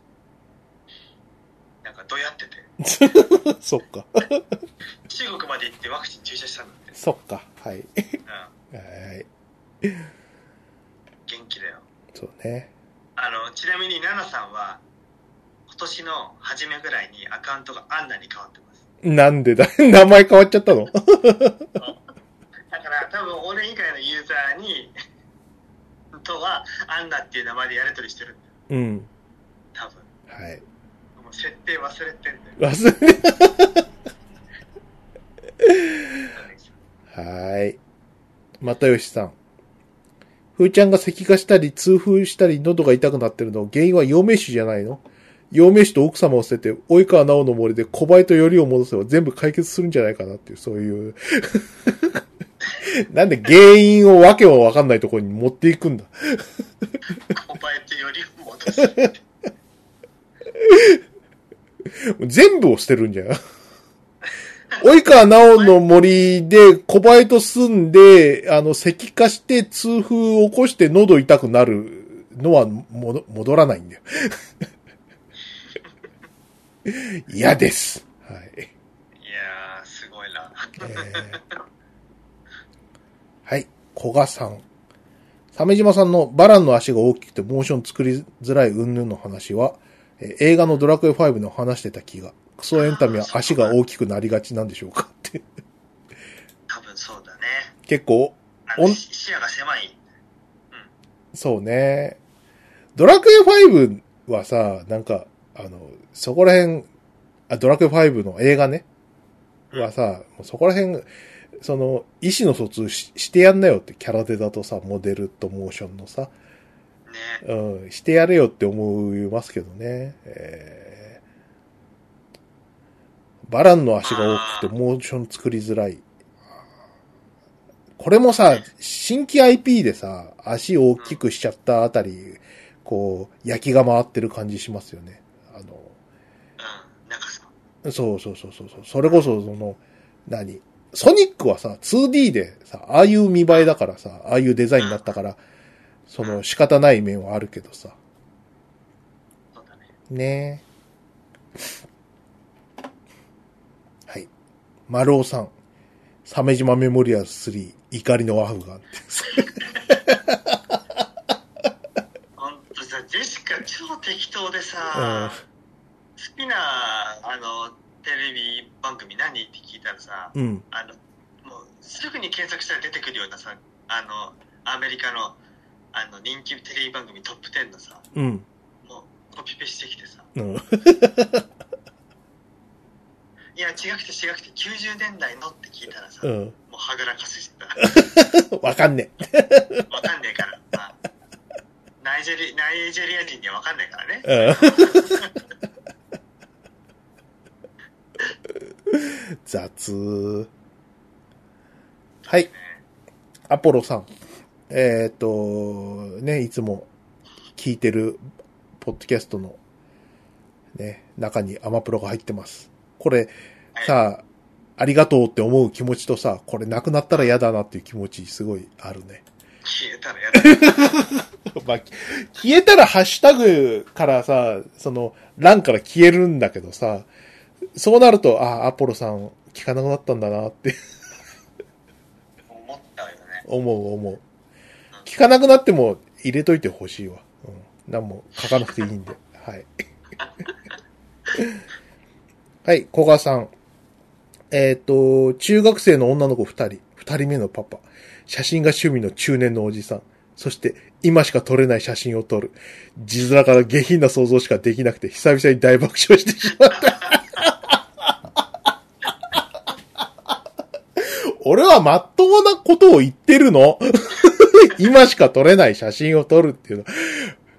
なんか、どやってて、そっか。中国まで行ってワクチン注射したんだって。そっか。はい。うん。はい。元気だよ。そうね。あの、ちなみに、ナナさんは、今年の初めぐらいにアカウントがアンナに変わってます。なんでだ？名前変わっちゃったの？だから、多分俺以外のユーザーに、とは、アンナっていう名前でやり取りしてるんだよ。うん。多分。はい。もう設定忘れてんだよ。忘れ、はーい。又吉さん。ふーちゃんが咳がしたり、痛風したり、喉が痛くなってるの、原因は陽明酒じゃないの？陽明酒と奥様を捨てて、及川直の森で小林とよりを戻せば全部解決するんじゃないかなっていう、そういう。なんで原因をわけはわかんないところに持っていくんだ。小林よりを戻す。全部を捨てるんじゃん。及川直の森で小林と住んで、あの、咳化して痛風を起こして喉痛くなるのは戻らないんだよ。嫌です。はい。いやー、すごいな。えーはい。古賀さん。鮫島さんのバランの足が大きくてモーション作りづらい云々の話は、えー映画のドラクエ5の話してた気が、クソエンタメは足が大きくなりがちなんでしょうかって。多分そうだね。結構、お視野が狭い。そうね。ドラクエ5はさ、なんか、あの、そこら辺、あ、ドラクエ5の映画ね。はさ、もうそこら辺、その、意思の疎通ししてやんなよってキャラデザとさ、モデルとモーションのさ、ね。うん、してやれよって思いますけどね。えー、バランの足が大きくてモーション作りづらい。これもさ、新規 IP でさ、足を大きくしちゃったあたり、こう、焼きが回ってる感じしますよね。あの、うん。なんかさ、そうそうそうそうそう。それこそ、その、何？ソニックはさ、2D でさ、ああいう見栄えだからさ、ああいうデザインになったから、その仕方ない面はあるけどさ。そうだね。ねはい。丸尾さん。鮫島メモリアル3、怒りのアフガンって。ほんとさ、ジェシカ超適当でさ、好きな、あの、テレビ番組何？って聞いたらさ、うん。あの、もうすぐに検索したら出てくるようなさ、あの、アメリカの、あの、人気テレビ番組トップ10のさ、うん。もうコピペしてきてさ、うん。いや、違くて違くて90年代のって聞いたらさ、うもん。うはぐらかせしてた。わかんねわかんねえから。まあナイジェリナイジェリア人にはわかんないからね。え。うん。雑。はい。アポロさん。えっ、と、ね、いつも聞いてる、ポッドキャストの、ね、中にアマプロが入ってます。これ、さ、ありがとうって思う気持ちとさ、これなくなったら嫌だなっていう気持ちすごいあるね。消えたらやだ。まあ、消えたらハッシュタグからさ、その、欄から消えるんだけどさ、そうなると、あ、アポロさん聞かなくなったんだなって思ったよね。思う思う。聞かなくなっても入れといてほしいわ。うん。何も書かなくていいんで。はい。はい、小川さん。えっ、と、中学生の女の子二人、二人目のパパ。写真が趣味の中年のおじさん。そして、今しか撮れない写真を撮る。字面から下品な想像しかできなくて、久々に大爆笑してしまった。俺はまっとうなことを言ってるの？今しか撮れない写真を撮るっていうのは、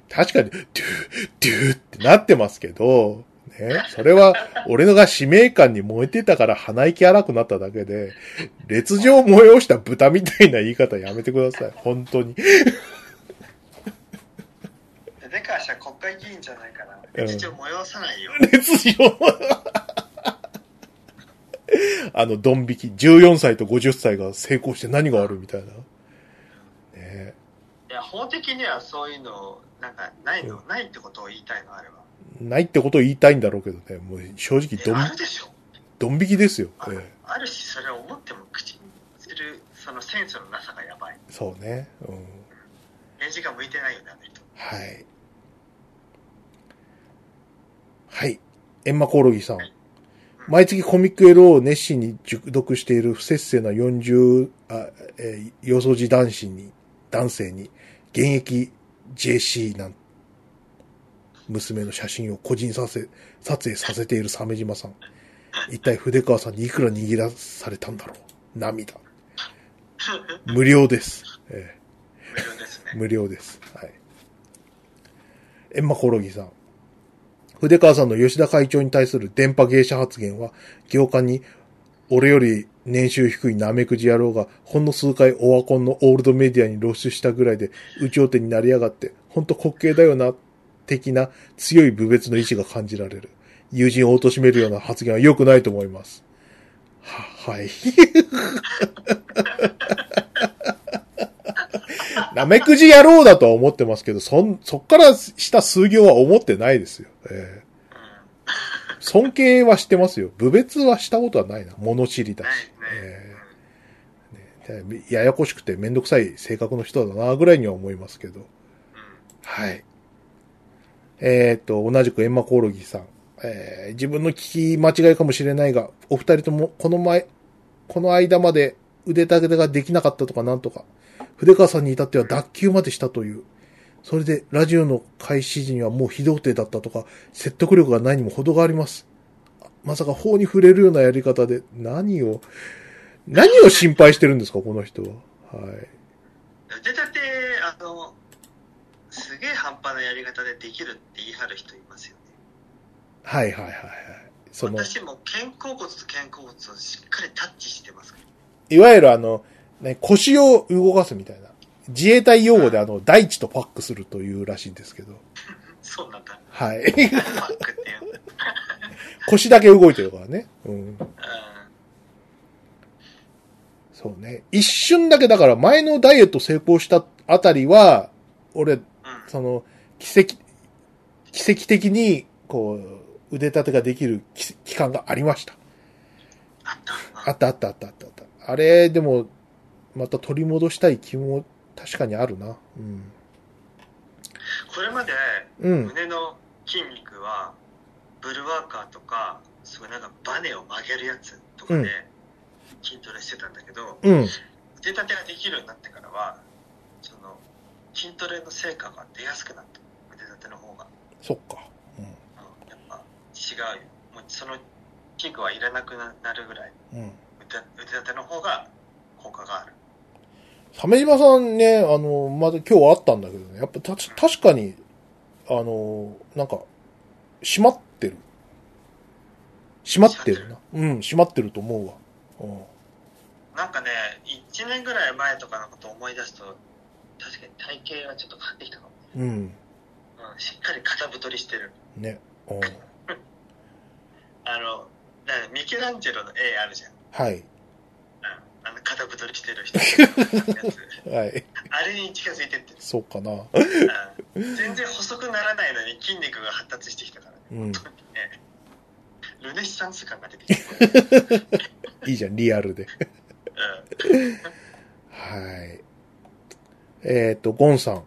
確かに、ドゥー、ドゥーってなってますけど、ね、それは、俺のが使命感に燃えてたから鼻息荒くなっただけで、烈状を催した豚みたいな言い方やめてください。本当に。でかしは国会議員じゃないから、うん一応催さないよ。烈状 あの、ドン引き、14歳と50歳が成功して何があるみたいな。ねいや、法的にはそういうの、なんか、ないの、ないってことを言いたいの、あれは。ないってことを言いたいんだろうけどね、もう正直えドン、ドン引きですよ。あえあるし、それを思っても口にするそのセンスのなさがやばいそうね。うん。演じが向いてないよねあの人はい。はい。エンマコオロギさん。毎月コミックエロを熱心に熟読している不節制な40、あ、えー、よそじ男子に、男性に、現役 JC なん、娘の写真を個人撮影、撮影させている鮫島さん。一体筆川さんにいくら握らされたんだろう涙。無料です。えー無料ですね無料です。はい。エンマコオロギさん。筆川さんの吉田会長に対する電波芸者発言は、行間に、俺より年収低いナメクジ野郎が、ほんの数回オワコンのオールドメディアに露出したぐらいで、宇頂天になりやがって、ほんと滑稽だよな、的な強い部別の意志が感じられる。友人を貶めるような発言は良くないと思います。は、はい。なめくじ野郎だとは思ってますけど、そん、そっからした数行は思ってないですよ。ええ尊敬はしてますよ。部別はしたことはないな。物知りだし。ええねややこしくてめんどくさい性格の人だな、ぐらいには思いますけど。うんはい。えっ、と、同じくエンマコオロギさん。えー自分の聞き間違いかもしれないが、お二人ともこの前、この間まで腕立てができなかったとかなんとか、筆川さんに至っては脱臼までしたという。それで、ラジオの開始時にはもう非童貞だったとか、説得力がないにも程があります。まさか法に触れるようなやり方で、何を、何を心配してるんですか、この人は。はい。腕立てあのすげえ半端なやり方でできるって言い張る人いますよねはいはいはいはい。その、私も肩甲骨と肩甲骨をしっかりタッチしてますからいわゆるあの、ね、腰を動かすみたいな。自衛隊用語であの、大地とパックするというらしいんですけど。そうなんだはい。腰だけ動いてるからね。うん。そうね。一瞬だけだから前のダイエット成功したあたりは、俺、うんその、奇跡、奇跡的に、こう、腕立てができる期期間がありましたあったあったあったあったあった。あれ、でも、また取り戻したい気も確かにあるな。うん。これまでうん。胸の筋肉はブルワーカーとかそういうなんかバネを曲げるやつとかで筋トレしてたんだけど、うん。腕立てができるようになってからはその筋トレの成果が出やすくなった腕立ての方が、そっか。うん、やっぱ違うよもうその器具はいらなくなるぐらいうん。うん。腕腕立ての方が効果がある鮫島さんね、あの、まだ今日会ったんだけどね、やっぱた確かに、あの、なんか、閉まってる。閉まってるな。うん、閉まってると思うわ。うん。なんかね1年ぐらい前とかのことを思い出すと確かに体型はちょっと変わってきたかも、うん。うん、しっかり肩太りしてるね。うん。あの、ミケランジェロの絵あるじゃん。はい。うん、あの肩太りしてる人。はい。あれに近づいてってる、そうかな。うん。全然細くならないのに筋肉が発達してきたからね。うん。ねルネッサンス感が出てきてる。いいじゃん、リアルで。うん。はい。えっ、と、ゴンさん。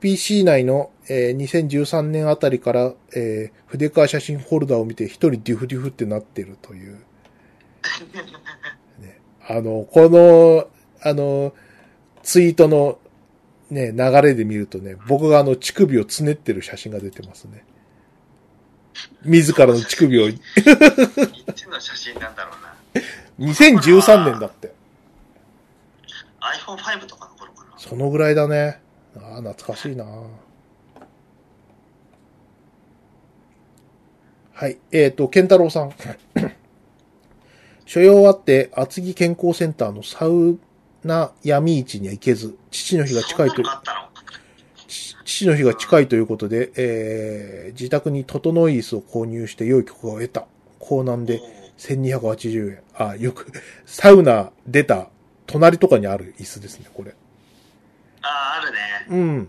PC 内の、えー2013年あたりから、えー筆川写真ホルダーを見て一人デュフデュフってなってるという。ね、あの、この、あの、ツイートのね、流れで見るとね、僕があの乳首をつねってる写真が出てますね。自らの乳首を、いつの写真なんだろうな。2013年だって。iPhone5 とかの頃かな。そのぐらいだね。ああ、懐かしいな。はい。えっ、と、ケンタロウさん。所用あって、厚木健康センターのサウナ闇市には行けず、父の日が近いと父父の日が近いということで、えー、自宅に整い椅子を購入して良い曲を得た。高難で1280円。あ、よく、サウナ出た隣とかにある椅子ですね、これ。ああ、あるね。うん。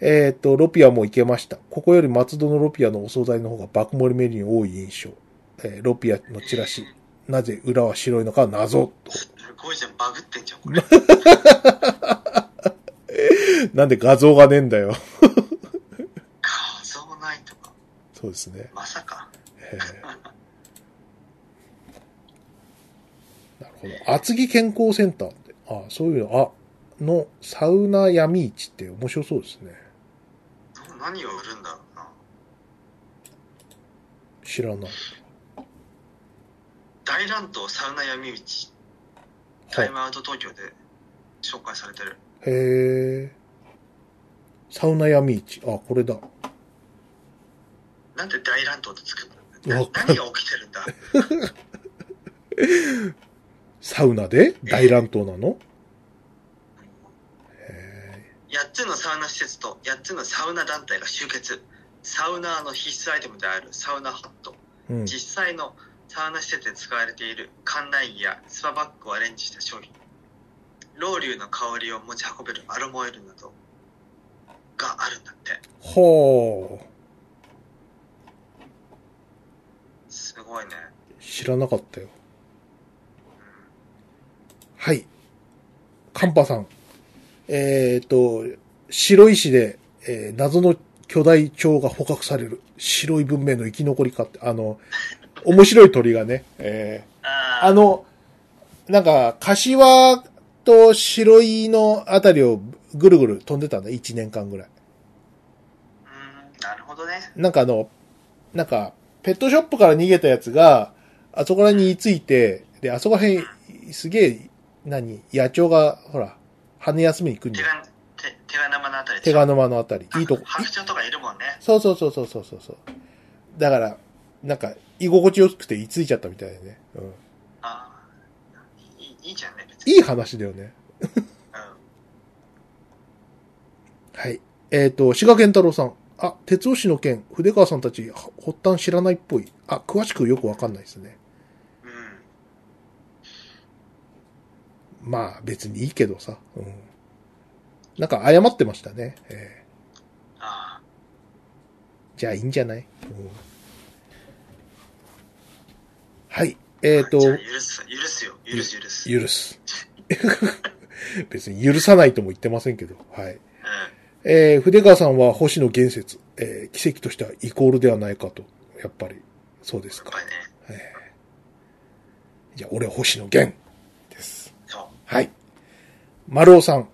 えっ、と、ロピアも行けました。ここより松戸のロピアのお惣菜の方が爆盛りメニュー多い印象。えーロピアのチラシ。なぜ裏は白いのかは謎と。すごいじゃん、バグってんじゃん、これ。なんで画像がねえんだよ。画像ないとか。そうですね。まさか。なるほど。厚木健康センターって、あそういうの、あ、のサウナ闇市って面白そうですね。な何を売るんだろうな。知らない。大乱闘サウナ闇市。タイムアウト東京で紹介されてる。へえ。サウナ闇市。あ、これだ。なんで大乱闘ってつく何が起きてるんだ？サウナで大乱闘なの？へ8つのサウナ施設と8つのサウナ団体が集結サウナーの必須アイテムであるサウナハットえ。うん。実際のサウナ施設で使われている館内着やスパバッグをアレンジした商品ロウリュの香りを持ち運べるアロマオイルなどがあるんだってはあ。すごいね知らなかったよ。はい。カンパさん。えっ、と、白石で、えー謎の巨大鳥が捕獲される。白い文明の生き残りかって、あの、面白い鳥がね、えーああの、なんか、柏と白いのあたりをぐるぐる飛んでたんだ、1年間ぐらい。うんなるほどねなんかあの、なんか、ペットショップから逃げたやつが、あそこらに居ついて、で、あそこら辺、すげえ、何、野鳥が、ほら、羽休みに来んじゃん。手が手手が生のあたり手賀沼のあたり。いいとこ。白鳥とかいるもんねそうそうそうそうそうそう。だから、なんか、居心地よくて居ついちゃったみたいでね。うん。ああいいいいじゃんね別にいい話だよね。うんはい。えっ、と、滋賀健太郎さん。あ、鉄尾氏の件、筆川さんたち、は発端知らないっぽい。あ、詳しくよくわかんないですね。うんまあ、別にいいけどさ。うん。なんか謝ってましたね。えあーじゃあいいんじゃない、うん、はい。えっ、あと、許す許すよ許す許す許す。別に許さないとも言ってませんけど。はい。うんえー筆川さんは星野源説、えー奇跡としてはイコールではないかと。やっぱり、そうですかやっぱ。りねえーじゃあ、俺は星野源です。はい。丸尾さん。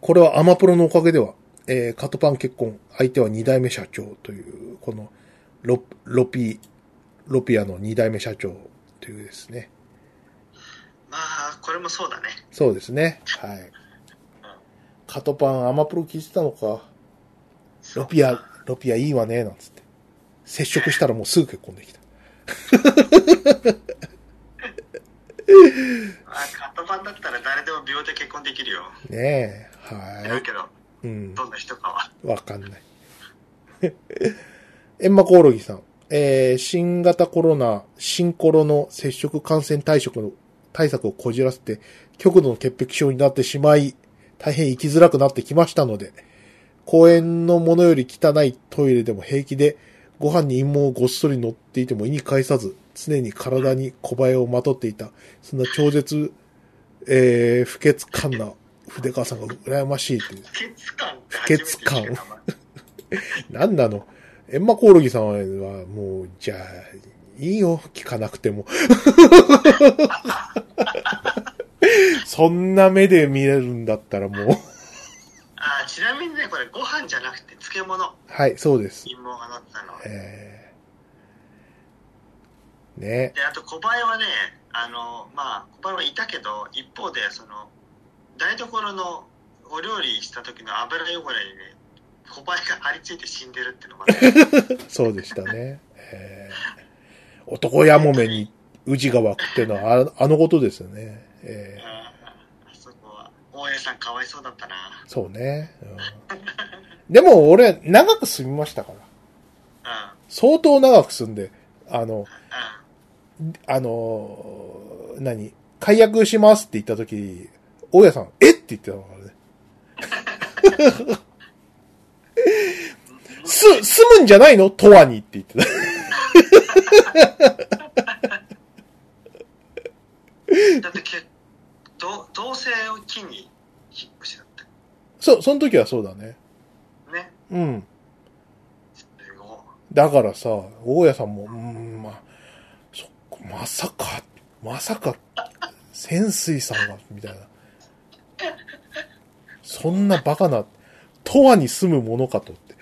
これはアマプロのおかげでは、えーカトパン結婚、相手は二代目社長という、このロ、ロピ、ロピアの二代目社長というですね。まあこれもそうだねそうですね。はい。カトパン、アマプロ聞いてたのか？ロピア、ロピアいいわね、なんつって。接触したらもうすぐ結婚できた。まあカット版だったら誰でも秒で結婚できるよねえ。はだけどい。うん。どんな人かはわかんない。エンマコオロギさん。えー、新型コロナ、新コロの接触感染対策の、対策をこじらせて、極度の潔癖症になってしまい、大変生きづらくなってきましたので、公園のものより汚いトイレでも平気で、ご飯に陰謀をごっそり乗っていても意に介さず、常に体に小映えをまとっていた、そんな超絶、えー、不潔感な筆川さんが羨ましいっていう。不潔感不潔感初めて聞いたな。なんなの？エンマコオロギさんはもう、じゃあ、いいよ、聞かなくても。そんな目で見れるんだったらもう。あちなみにねこれご飯じゃなくて漬物はい、そうです。陰謀がなってたのえー、ねであと小林はねあのまあ小林はいたけど一方でその台所のお料理した時の油汚れにね小林が張り付いて死んでるってのがね そうでしたね。えー、男やもめに宇治が湧くっていうのはああのことですよね。えーあそこは大家さんかわいそうだったなそうね、うん。でも俺、長く住みましたから。うん相当長く住んで、あの、うんあのー何解約しますって言った時、大家さん、えって言ってたからね。す、住むんじゃないの？とわにって言ってた。だってけど同棲を機に引っ越しだったそう、その時はそうだね。ねうん。だからさ、大家さんも、うーん、まあ、そっか、まさか、まさか、潜水さんが、みたいな。そんなバカな、とわに住むものかとって。い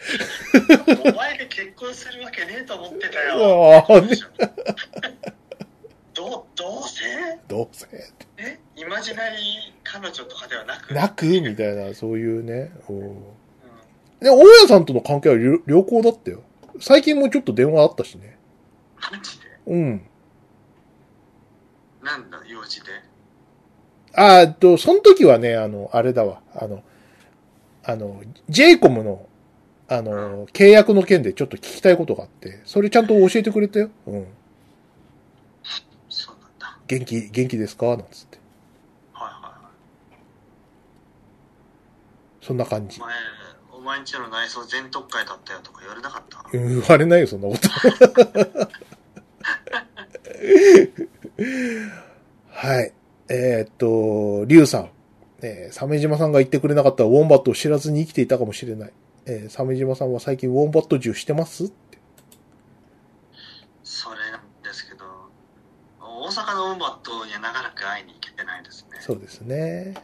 お前で結婚するわけねえと思ってたよああ、ね、ど同棲どうせ。え？イマジナリー彼女とかではなく？なく？みたいな、そういうね。おううんで、大家さんとの関係は良良好だったよ。最近もちょっと電話あったしね。マジで？うん。なんだ用事で？あーえっと、その時はね、あの、あれだわ。あの、あの、j イコムの、あの、契約の件でちょっと聞きたいことがあって、それちゃんと教えてくれたよ。うん。そうなんだは元気、元気ですか？なんつって。いはいはそんな感じいお。前お前んちの内装全特会だったよとか言われなかった？うん言われないよ、そんなこと。はい。えーっと、リュウさん。えー、鮫島さんが言ってくれなかったらウォンバットを知らずに生きていたかもしれない。えー、鮫島さんは最近ウォンバット銃してます？って。それなんですけど大阪のウォンバットには長らく会いに行けてないですねそうですね。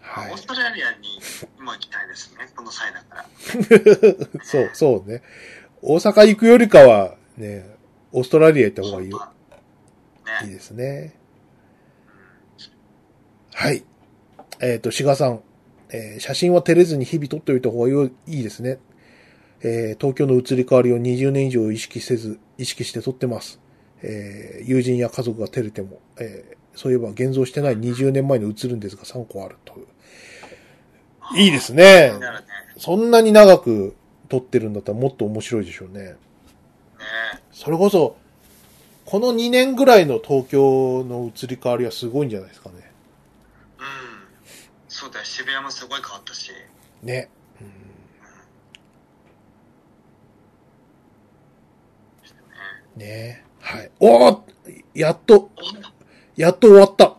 はいオー。ストラリアにも行きたいですねこの際だから そう、そうね。大阪行くよりかは、ね、オーストラリア行った方がいいよ。いいねですね。はい。えっ、と、志賀さん。えー写真は照れずに日々撮っておいた方がよいいですね。えー東京の移り変わりを20年以上意識せず、意識して撮ってます。えー友人や家族が照れても、えーそういえば現像してない20年前に映るんですが3個あるという。いいですねそんなに長く撮ってるんだったらもっと面白いでしょうね。ねそれこそ、この2年ぐらいの東京の移り変わりはすごいんじゃないですかね。うんそうだよ。渋谷もすごい変わったし。ね。ねね。はい。おーやっと、おやっと終わった。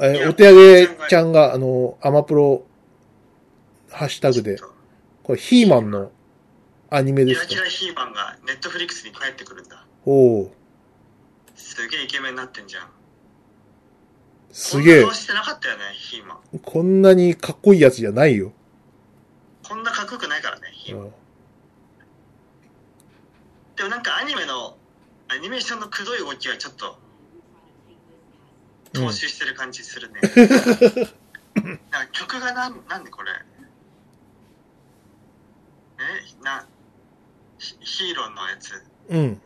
えーお手上げちゃんが、あの、アマプロ、ハッシュタグで、これヒーマンのアニメですか？キラキラヒーマンがネットフリックスに帰ってくるんだ。おおすげえイケメンになってんじゃんすげえ。こんな顔してなかったよねヒーマン。こんなにかっこいいやつじゃないよ。こんなかっこよくないからねヒーマン。うん。でもなんかアニメのアニメーションのくどい動きはちょっと踏襲してる感じするね、なんか曲がなんなんでこれ？え？なヒヒーローのやつ。うん。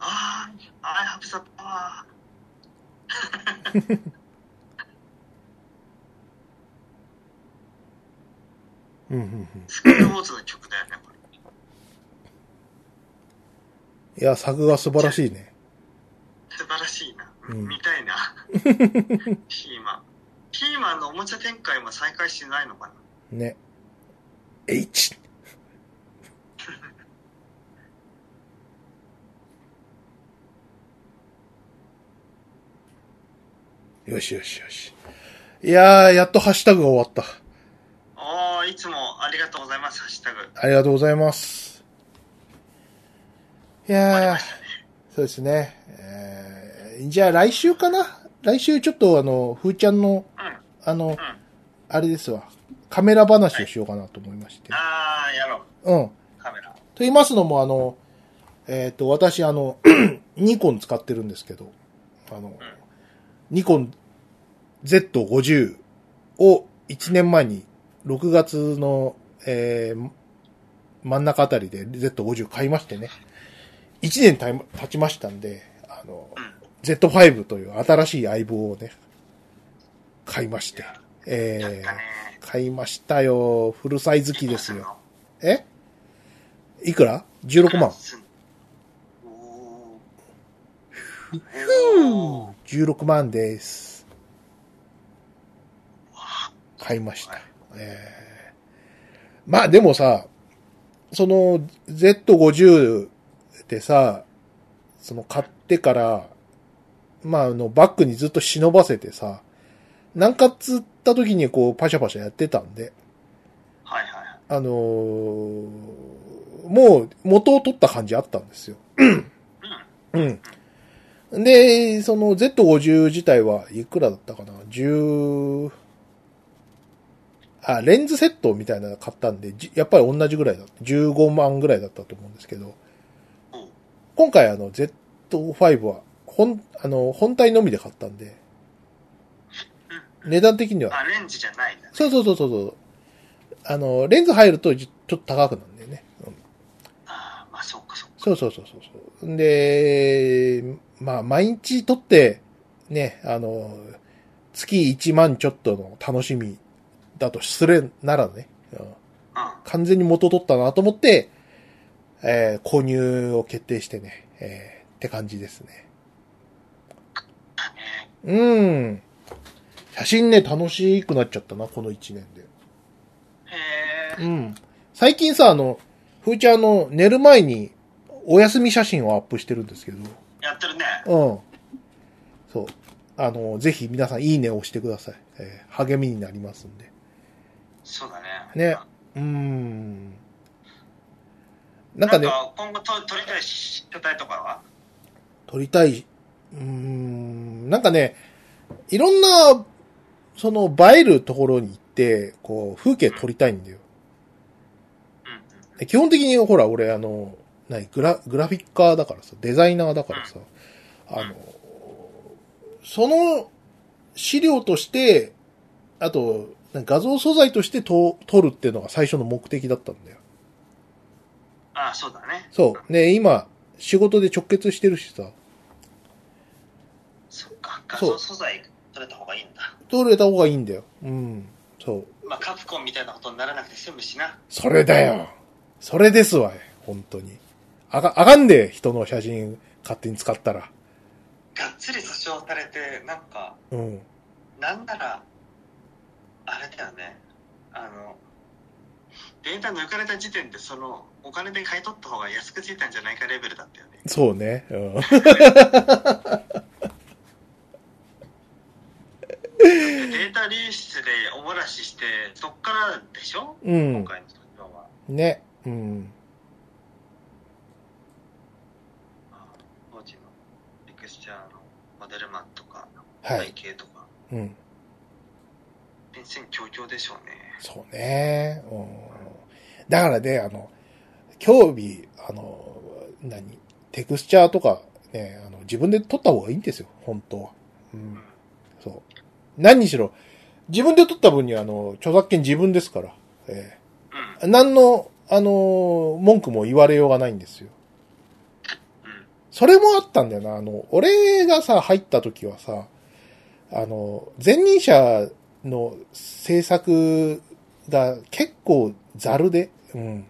ああ I have the power うん、うん、うん。スクールウォーズの曲だよねこれいや、作が素晴らしいね。素晴らしいな、うん見たいな ヒーマンヒーマンのおもちゃ展開も再開してないのかなね。H! よしよしよし。いやー、やっとハッシュタグが終わった。おーいつもありがとうございますハッシュタグありがとうございます。い終わりやーま、したねそうですね。えーじゃあ来週かな？来週ちょっとあの、ふーちゃんの、うんあの、うんあれですわ。カメラ話をしようかなと思いまして。ああやろうん。うカメラと言いますのも、あの、えっ、と、私、あの、ニコン使ってるんですけど、あの、ニコン Z50 を1年前に6月の、えー真ん中あたりで Z50 買いましてね、1年経ちましたんで、あの、うん Z5 という新しい相棒をね、買いまして、やえー、買いましたよ。フルサイズ機ですよ。え？いくら ?16 万。おー16万です。買いました。えー、まあでもさ、その Z50 ってさ、その買ってから、まあ、あの、バッグにずっと忍ばせてさ、なんかっつった時にこう、パシャパシャやってたんで、はいはいはい。あのーもう元を取った感じあったんですよ。うん。うん。で、その Z50 自体はいくらだったかな ?10、あ、レンズセットみたいなの買ったんで、じやっぱり同じぐらいだった。15万ぐらいだったと思うんですけど、今回あの Z5 は本、あの、本体のみで買ったんで、値段的には、あ、レンズじゃないんだね。そうそうそうそうそう。あの、レンズ入るとじちょっと高くなるんだよね。うんああ、まあそうかそうか。そうそうそうそうそう。で、まあ、毎日撮って、ね、あの、月1万ちょっとの楽しみだとするならね、うんうん。完全に元取ったなと思って、えー購入を決定してね、えーって感じですね。ねうん。写真ね、楽しくなっちゃったな、この1年で。へえ。うん。最近さ、あの、ふーちゃんの寝る前にお休み写真をアップしてるんですけど、やってるね。うん。そう。あの、ぜひ皆さんいいねを押してください。えー励みになりますんで。そうだね。ね。うーん。なんかね、今後と撮りたい書体とかは？撮りたい、うーん、なんかね、いろんな、その、映えるところに行って、こう、風景撮りたいんだよ。うん。基本的に、ほら、俺、あの、何、グラ、グラフィッカーだからさ、デザイナーだからさ、あの、その資料として、あと、画像素材としてと撮るっていうのが最初の目的だったんだよ。ああ、そうだね。そう。で、今、仕事で直結してるしさ、そっか。画像素材撮れた方がいいんだ。撮れた方がいいんだよ。うん。そう。まあ、カプコンみたいなことにならなくて済むしな。それだよ。それですわい。本当に。あが、あかんで、人の写真勝手に使ったら。がっつり訴訟されて、なんか、うん。なんなら、あれだよね。あの、データ抜かれた時点で、その、お金で買い取った方が安くついたんじゃないかレベルだったよね。そうね。うん。でデータ流出でおもらしして、そっからでしょ、うん今。回の訴訟は。ね。うん。当時のエクスチャーのモデルマンとか、背はい。景とか、うん。変遷強々でしょうね。そうね。うん。だからね、あの、興味、あの、何テクスチャーとかね、あの、自分で撮った方がいいんですよ、本当は。うん。そう。何にしろ、自分で撮った分には、あの、著作権自分ですから。えうん。え何の、あの、文句も言われようがないんですよ。うん。それもあったんだよな。あの、俺がさ、入った時はさ、あの、前任者の制作が結構ザルで、うん。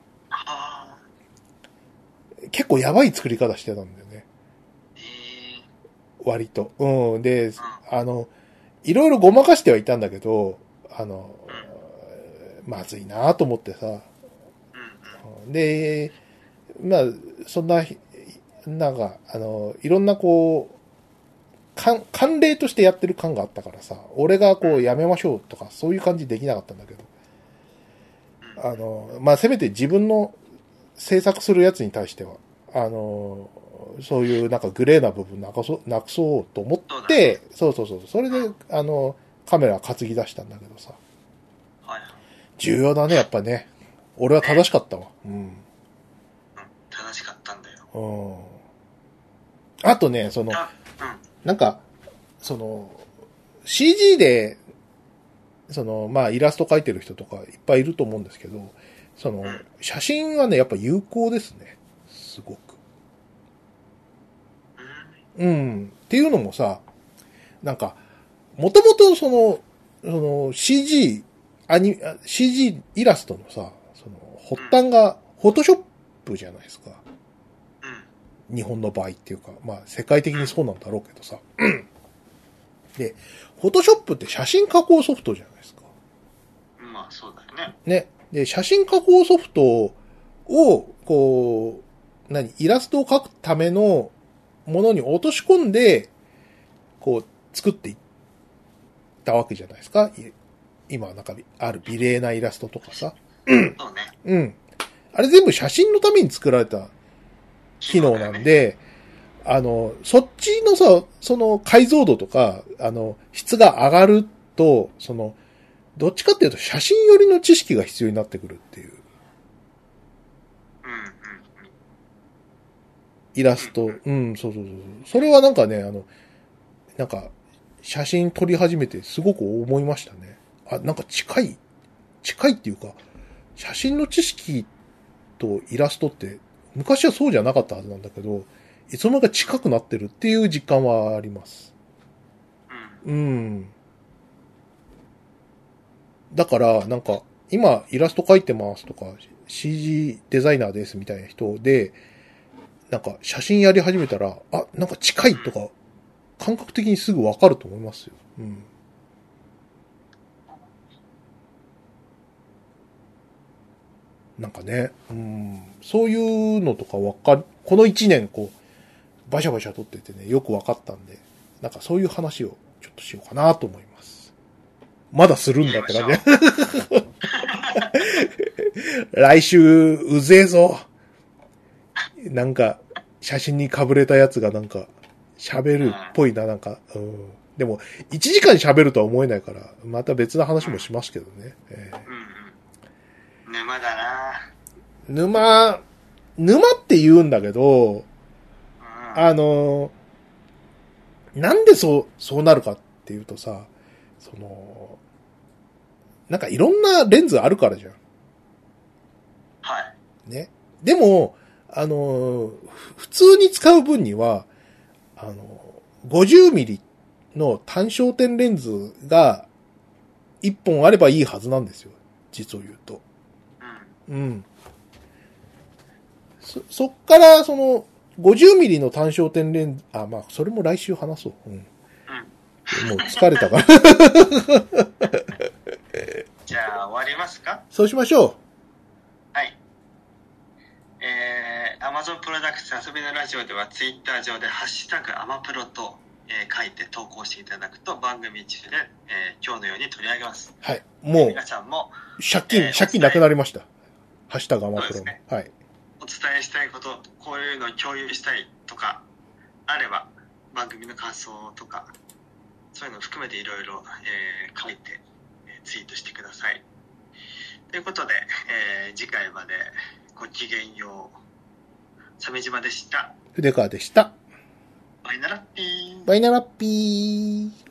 結構やばい作り方してたんだよね。え割と。うん。でう、あの、いろいろごまかしてはいたんだけど、あの、まずいなと思ってさ。で、まあ、そんな、なんか、あの、いろんなこう、慣慣例としてやってる感があったからさ、俺がこうやめましょうとか、そういう感じできなかったんだけど、あの、まあ、せめて自分の制作するやつに対しては、あの、そういうなんかグレーな部分なくそう、なくそうと思って、そうそうそう、それで、あの、カメラ担ぎ出したんだけどさ、はいはい。重要だね、やっぱね。俺は正しかったわ。うん。うん。正しかったんだよ。うん。あとね、その、あ、うん。なんか、その、CG で、その、まあ、イラスト描いてる人とかいっぱいいると思うんですけど、その、写真はね、やっぱ有効ですね。すごく。うん。うん。っていうのもさ、なんか、もともとその、その CG、アニ、あ CG イラストのさ、その、発端が、フォトショップじゃないですか。うん。日本の場合っていうか、まあ世界的にそうなんだろうけどさ。で、フォトショップって写真加工ソフトじゃないですか。まあ、そうだよね。ね。で、写真加工ソフトを、こう、何、イラストを描くための、ものに落とし込んで、こう、作っていったわけじゃないですか。い今、なんか、ある美麗なイラストとかさ。そうね。うん。あれ全部写真のために作られた機能なんで、あの、そっちのさ、その解像度とか、あの、質が上がると、その、どっちかっていうと写真寄りの知識が必要になってくるっていう。イラスト。うん、そうそうそう。それはなんかね、あの、なんか、写真撮り始めてすごく思いましたね。あ、なんか近い、近いっていうか、写真の知識とイラストって、昔はそうじゃなかったはずなんだけど、いつの間にか近くなってるっていう実感はあります。うん。だから、なんか、今イラスト描いてますとか、CG デザイナーですみたいな人で、なんか写真やり始めたら、あ、なんか近いとか、感覚的にすぐわかると思いますよ。うん。なんかね、うん、そういうのとかわかる、この一年こう、バシャバシャ撮っててね、よくわかったんで、なんかそういう話をちょっとしようかなと思います。まだするんだって感じ。来週、うぜえぞ。なんか、写真にかぶれたやつがなんか、喋るっぽいな、なんか。うん。でも、1時間喋るとは思えないから、また別の話もしますけどね。えーうんうん。沼だな沼、沼って言うんだけど、うん。あの、なんでそう、そうなるかっていうとさ、その、なんかいろんなレンズあるからじゃん。はい。ね。でも、あの、ふ普通に使う分には、あの、50ミリの単焦点レンズが1本あればいいはずなんですよ。実を言うと。うん。うん。そ、そっから、その、50ミリの単焦点レンズ、あ、まあ、それも来週話そう。うん。もう疲れたから。じゃあ、終わりますか？そうしましょはい。えー、Amazon プロダクツ遊びのラジオではツイッター上でハッシュタグアマプロと、えー書いて投稿していただくと番組中で、えー今日のように取り上げます。う。はい。もう皆、さんも借金、えー借金なくなりました。ハッシュタグアマプロの。そうですはい。お伝えしたいこと、こういうのを共有したいとか、あれば番組の感想とか、そういうのを含めていろいろえー書いて、えーツイートしてください。ということで、えー次回までごきげんよう。鮫島でした。筆川でした。バイナラッピー。バイナラッピー。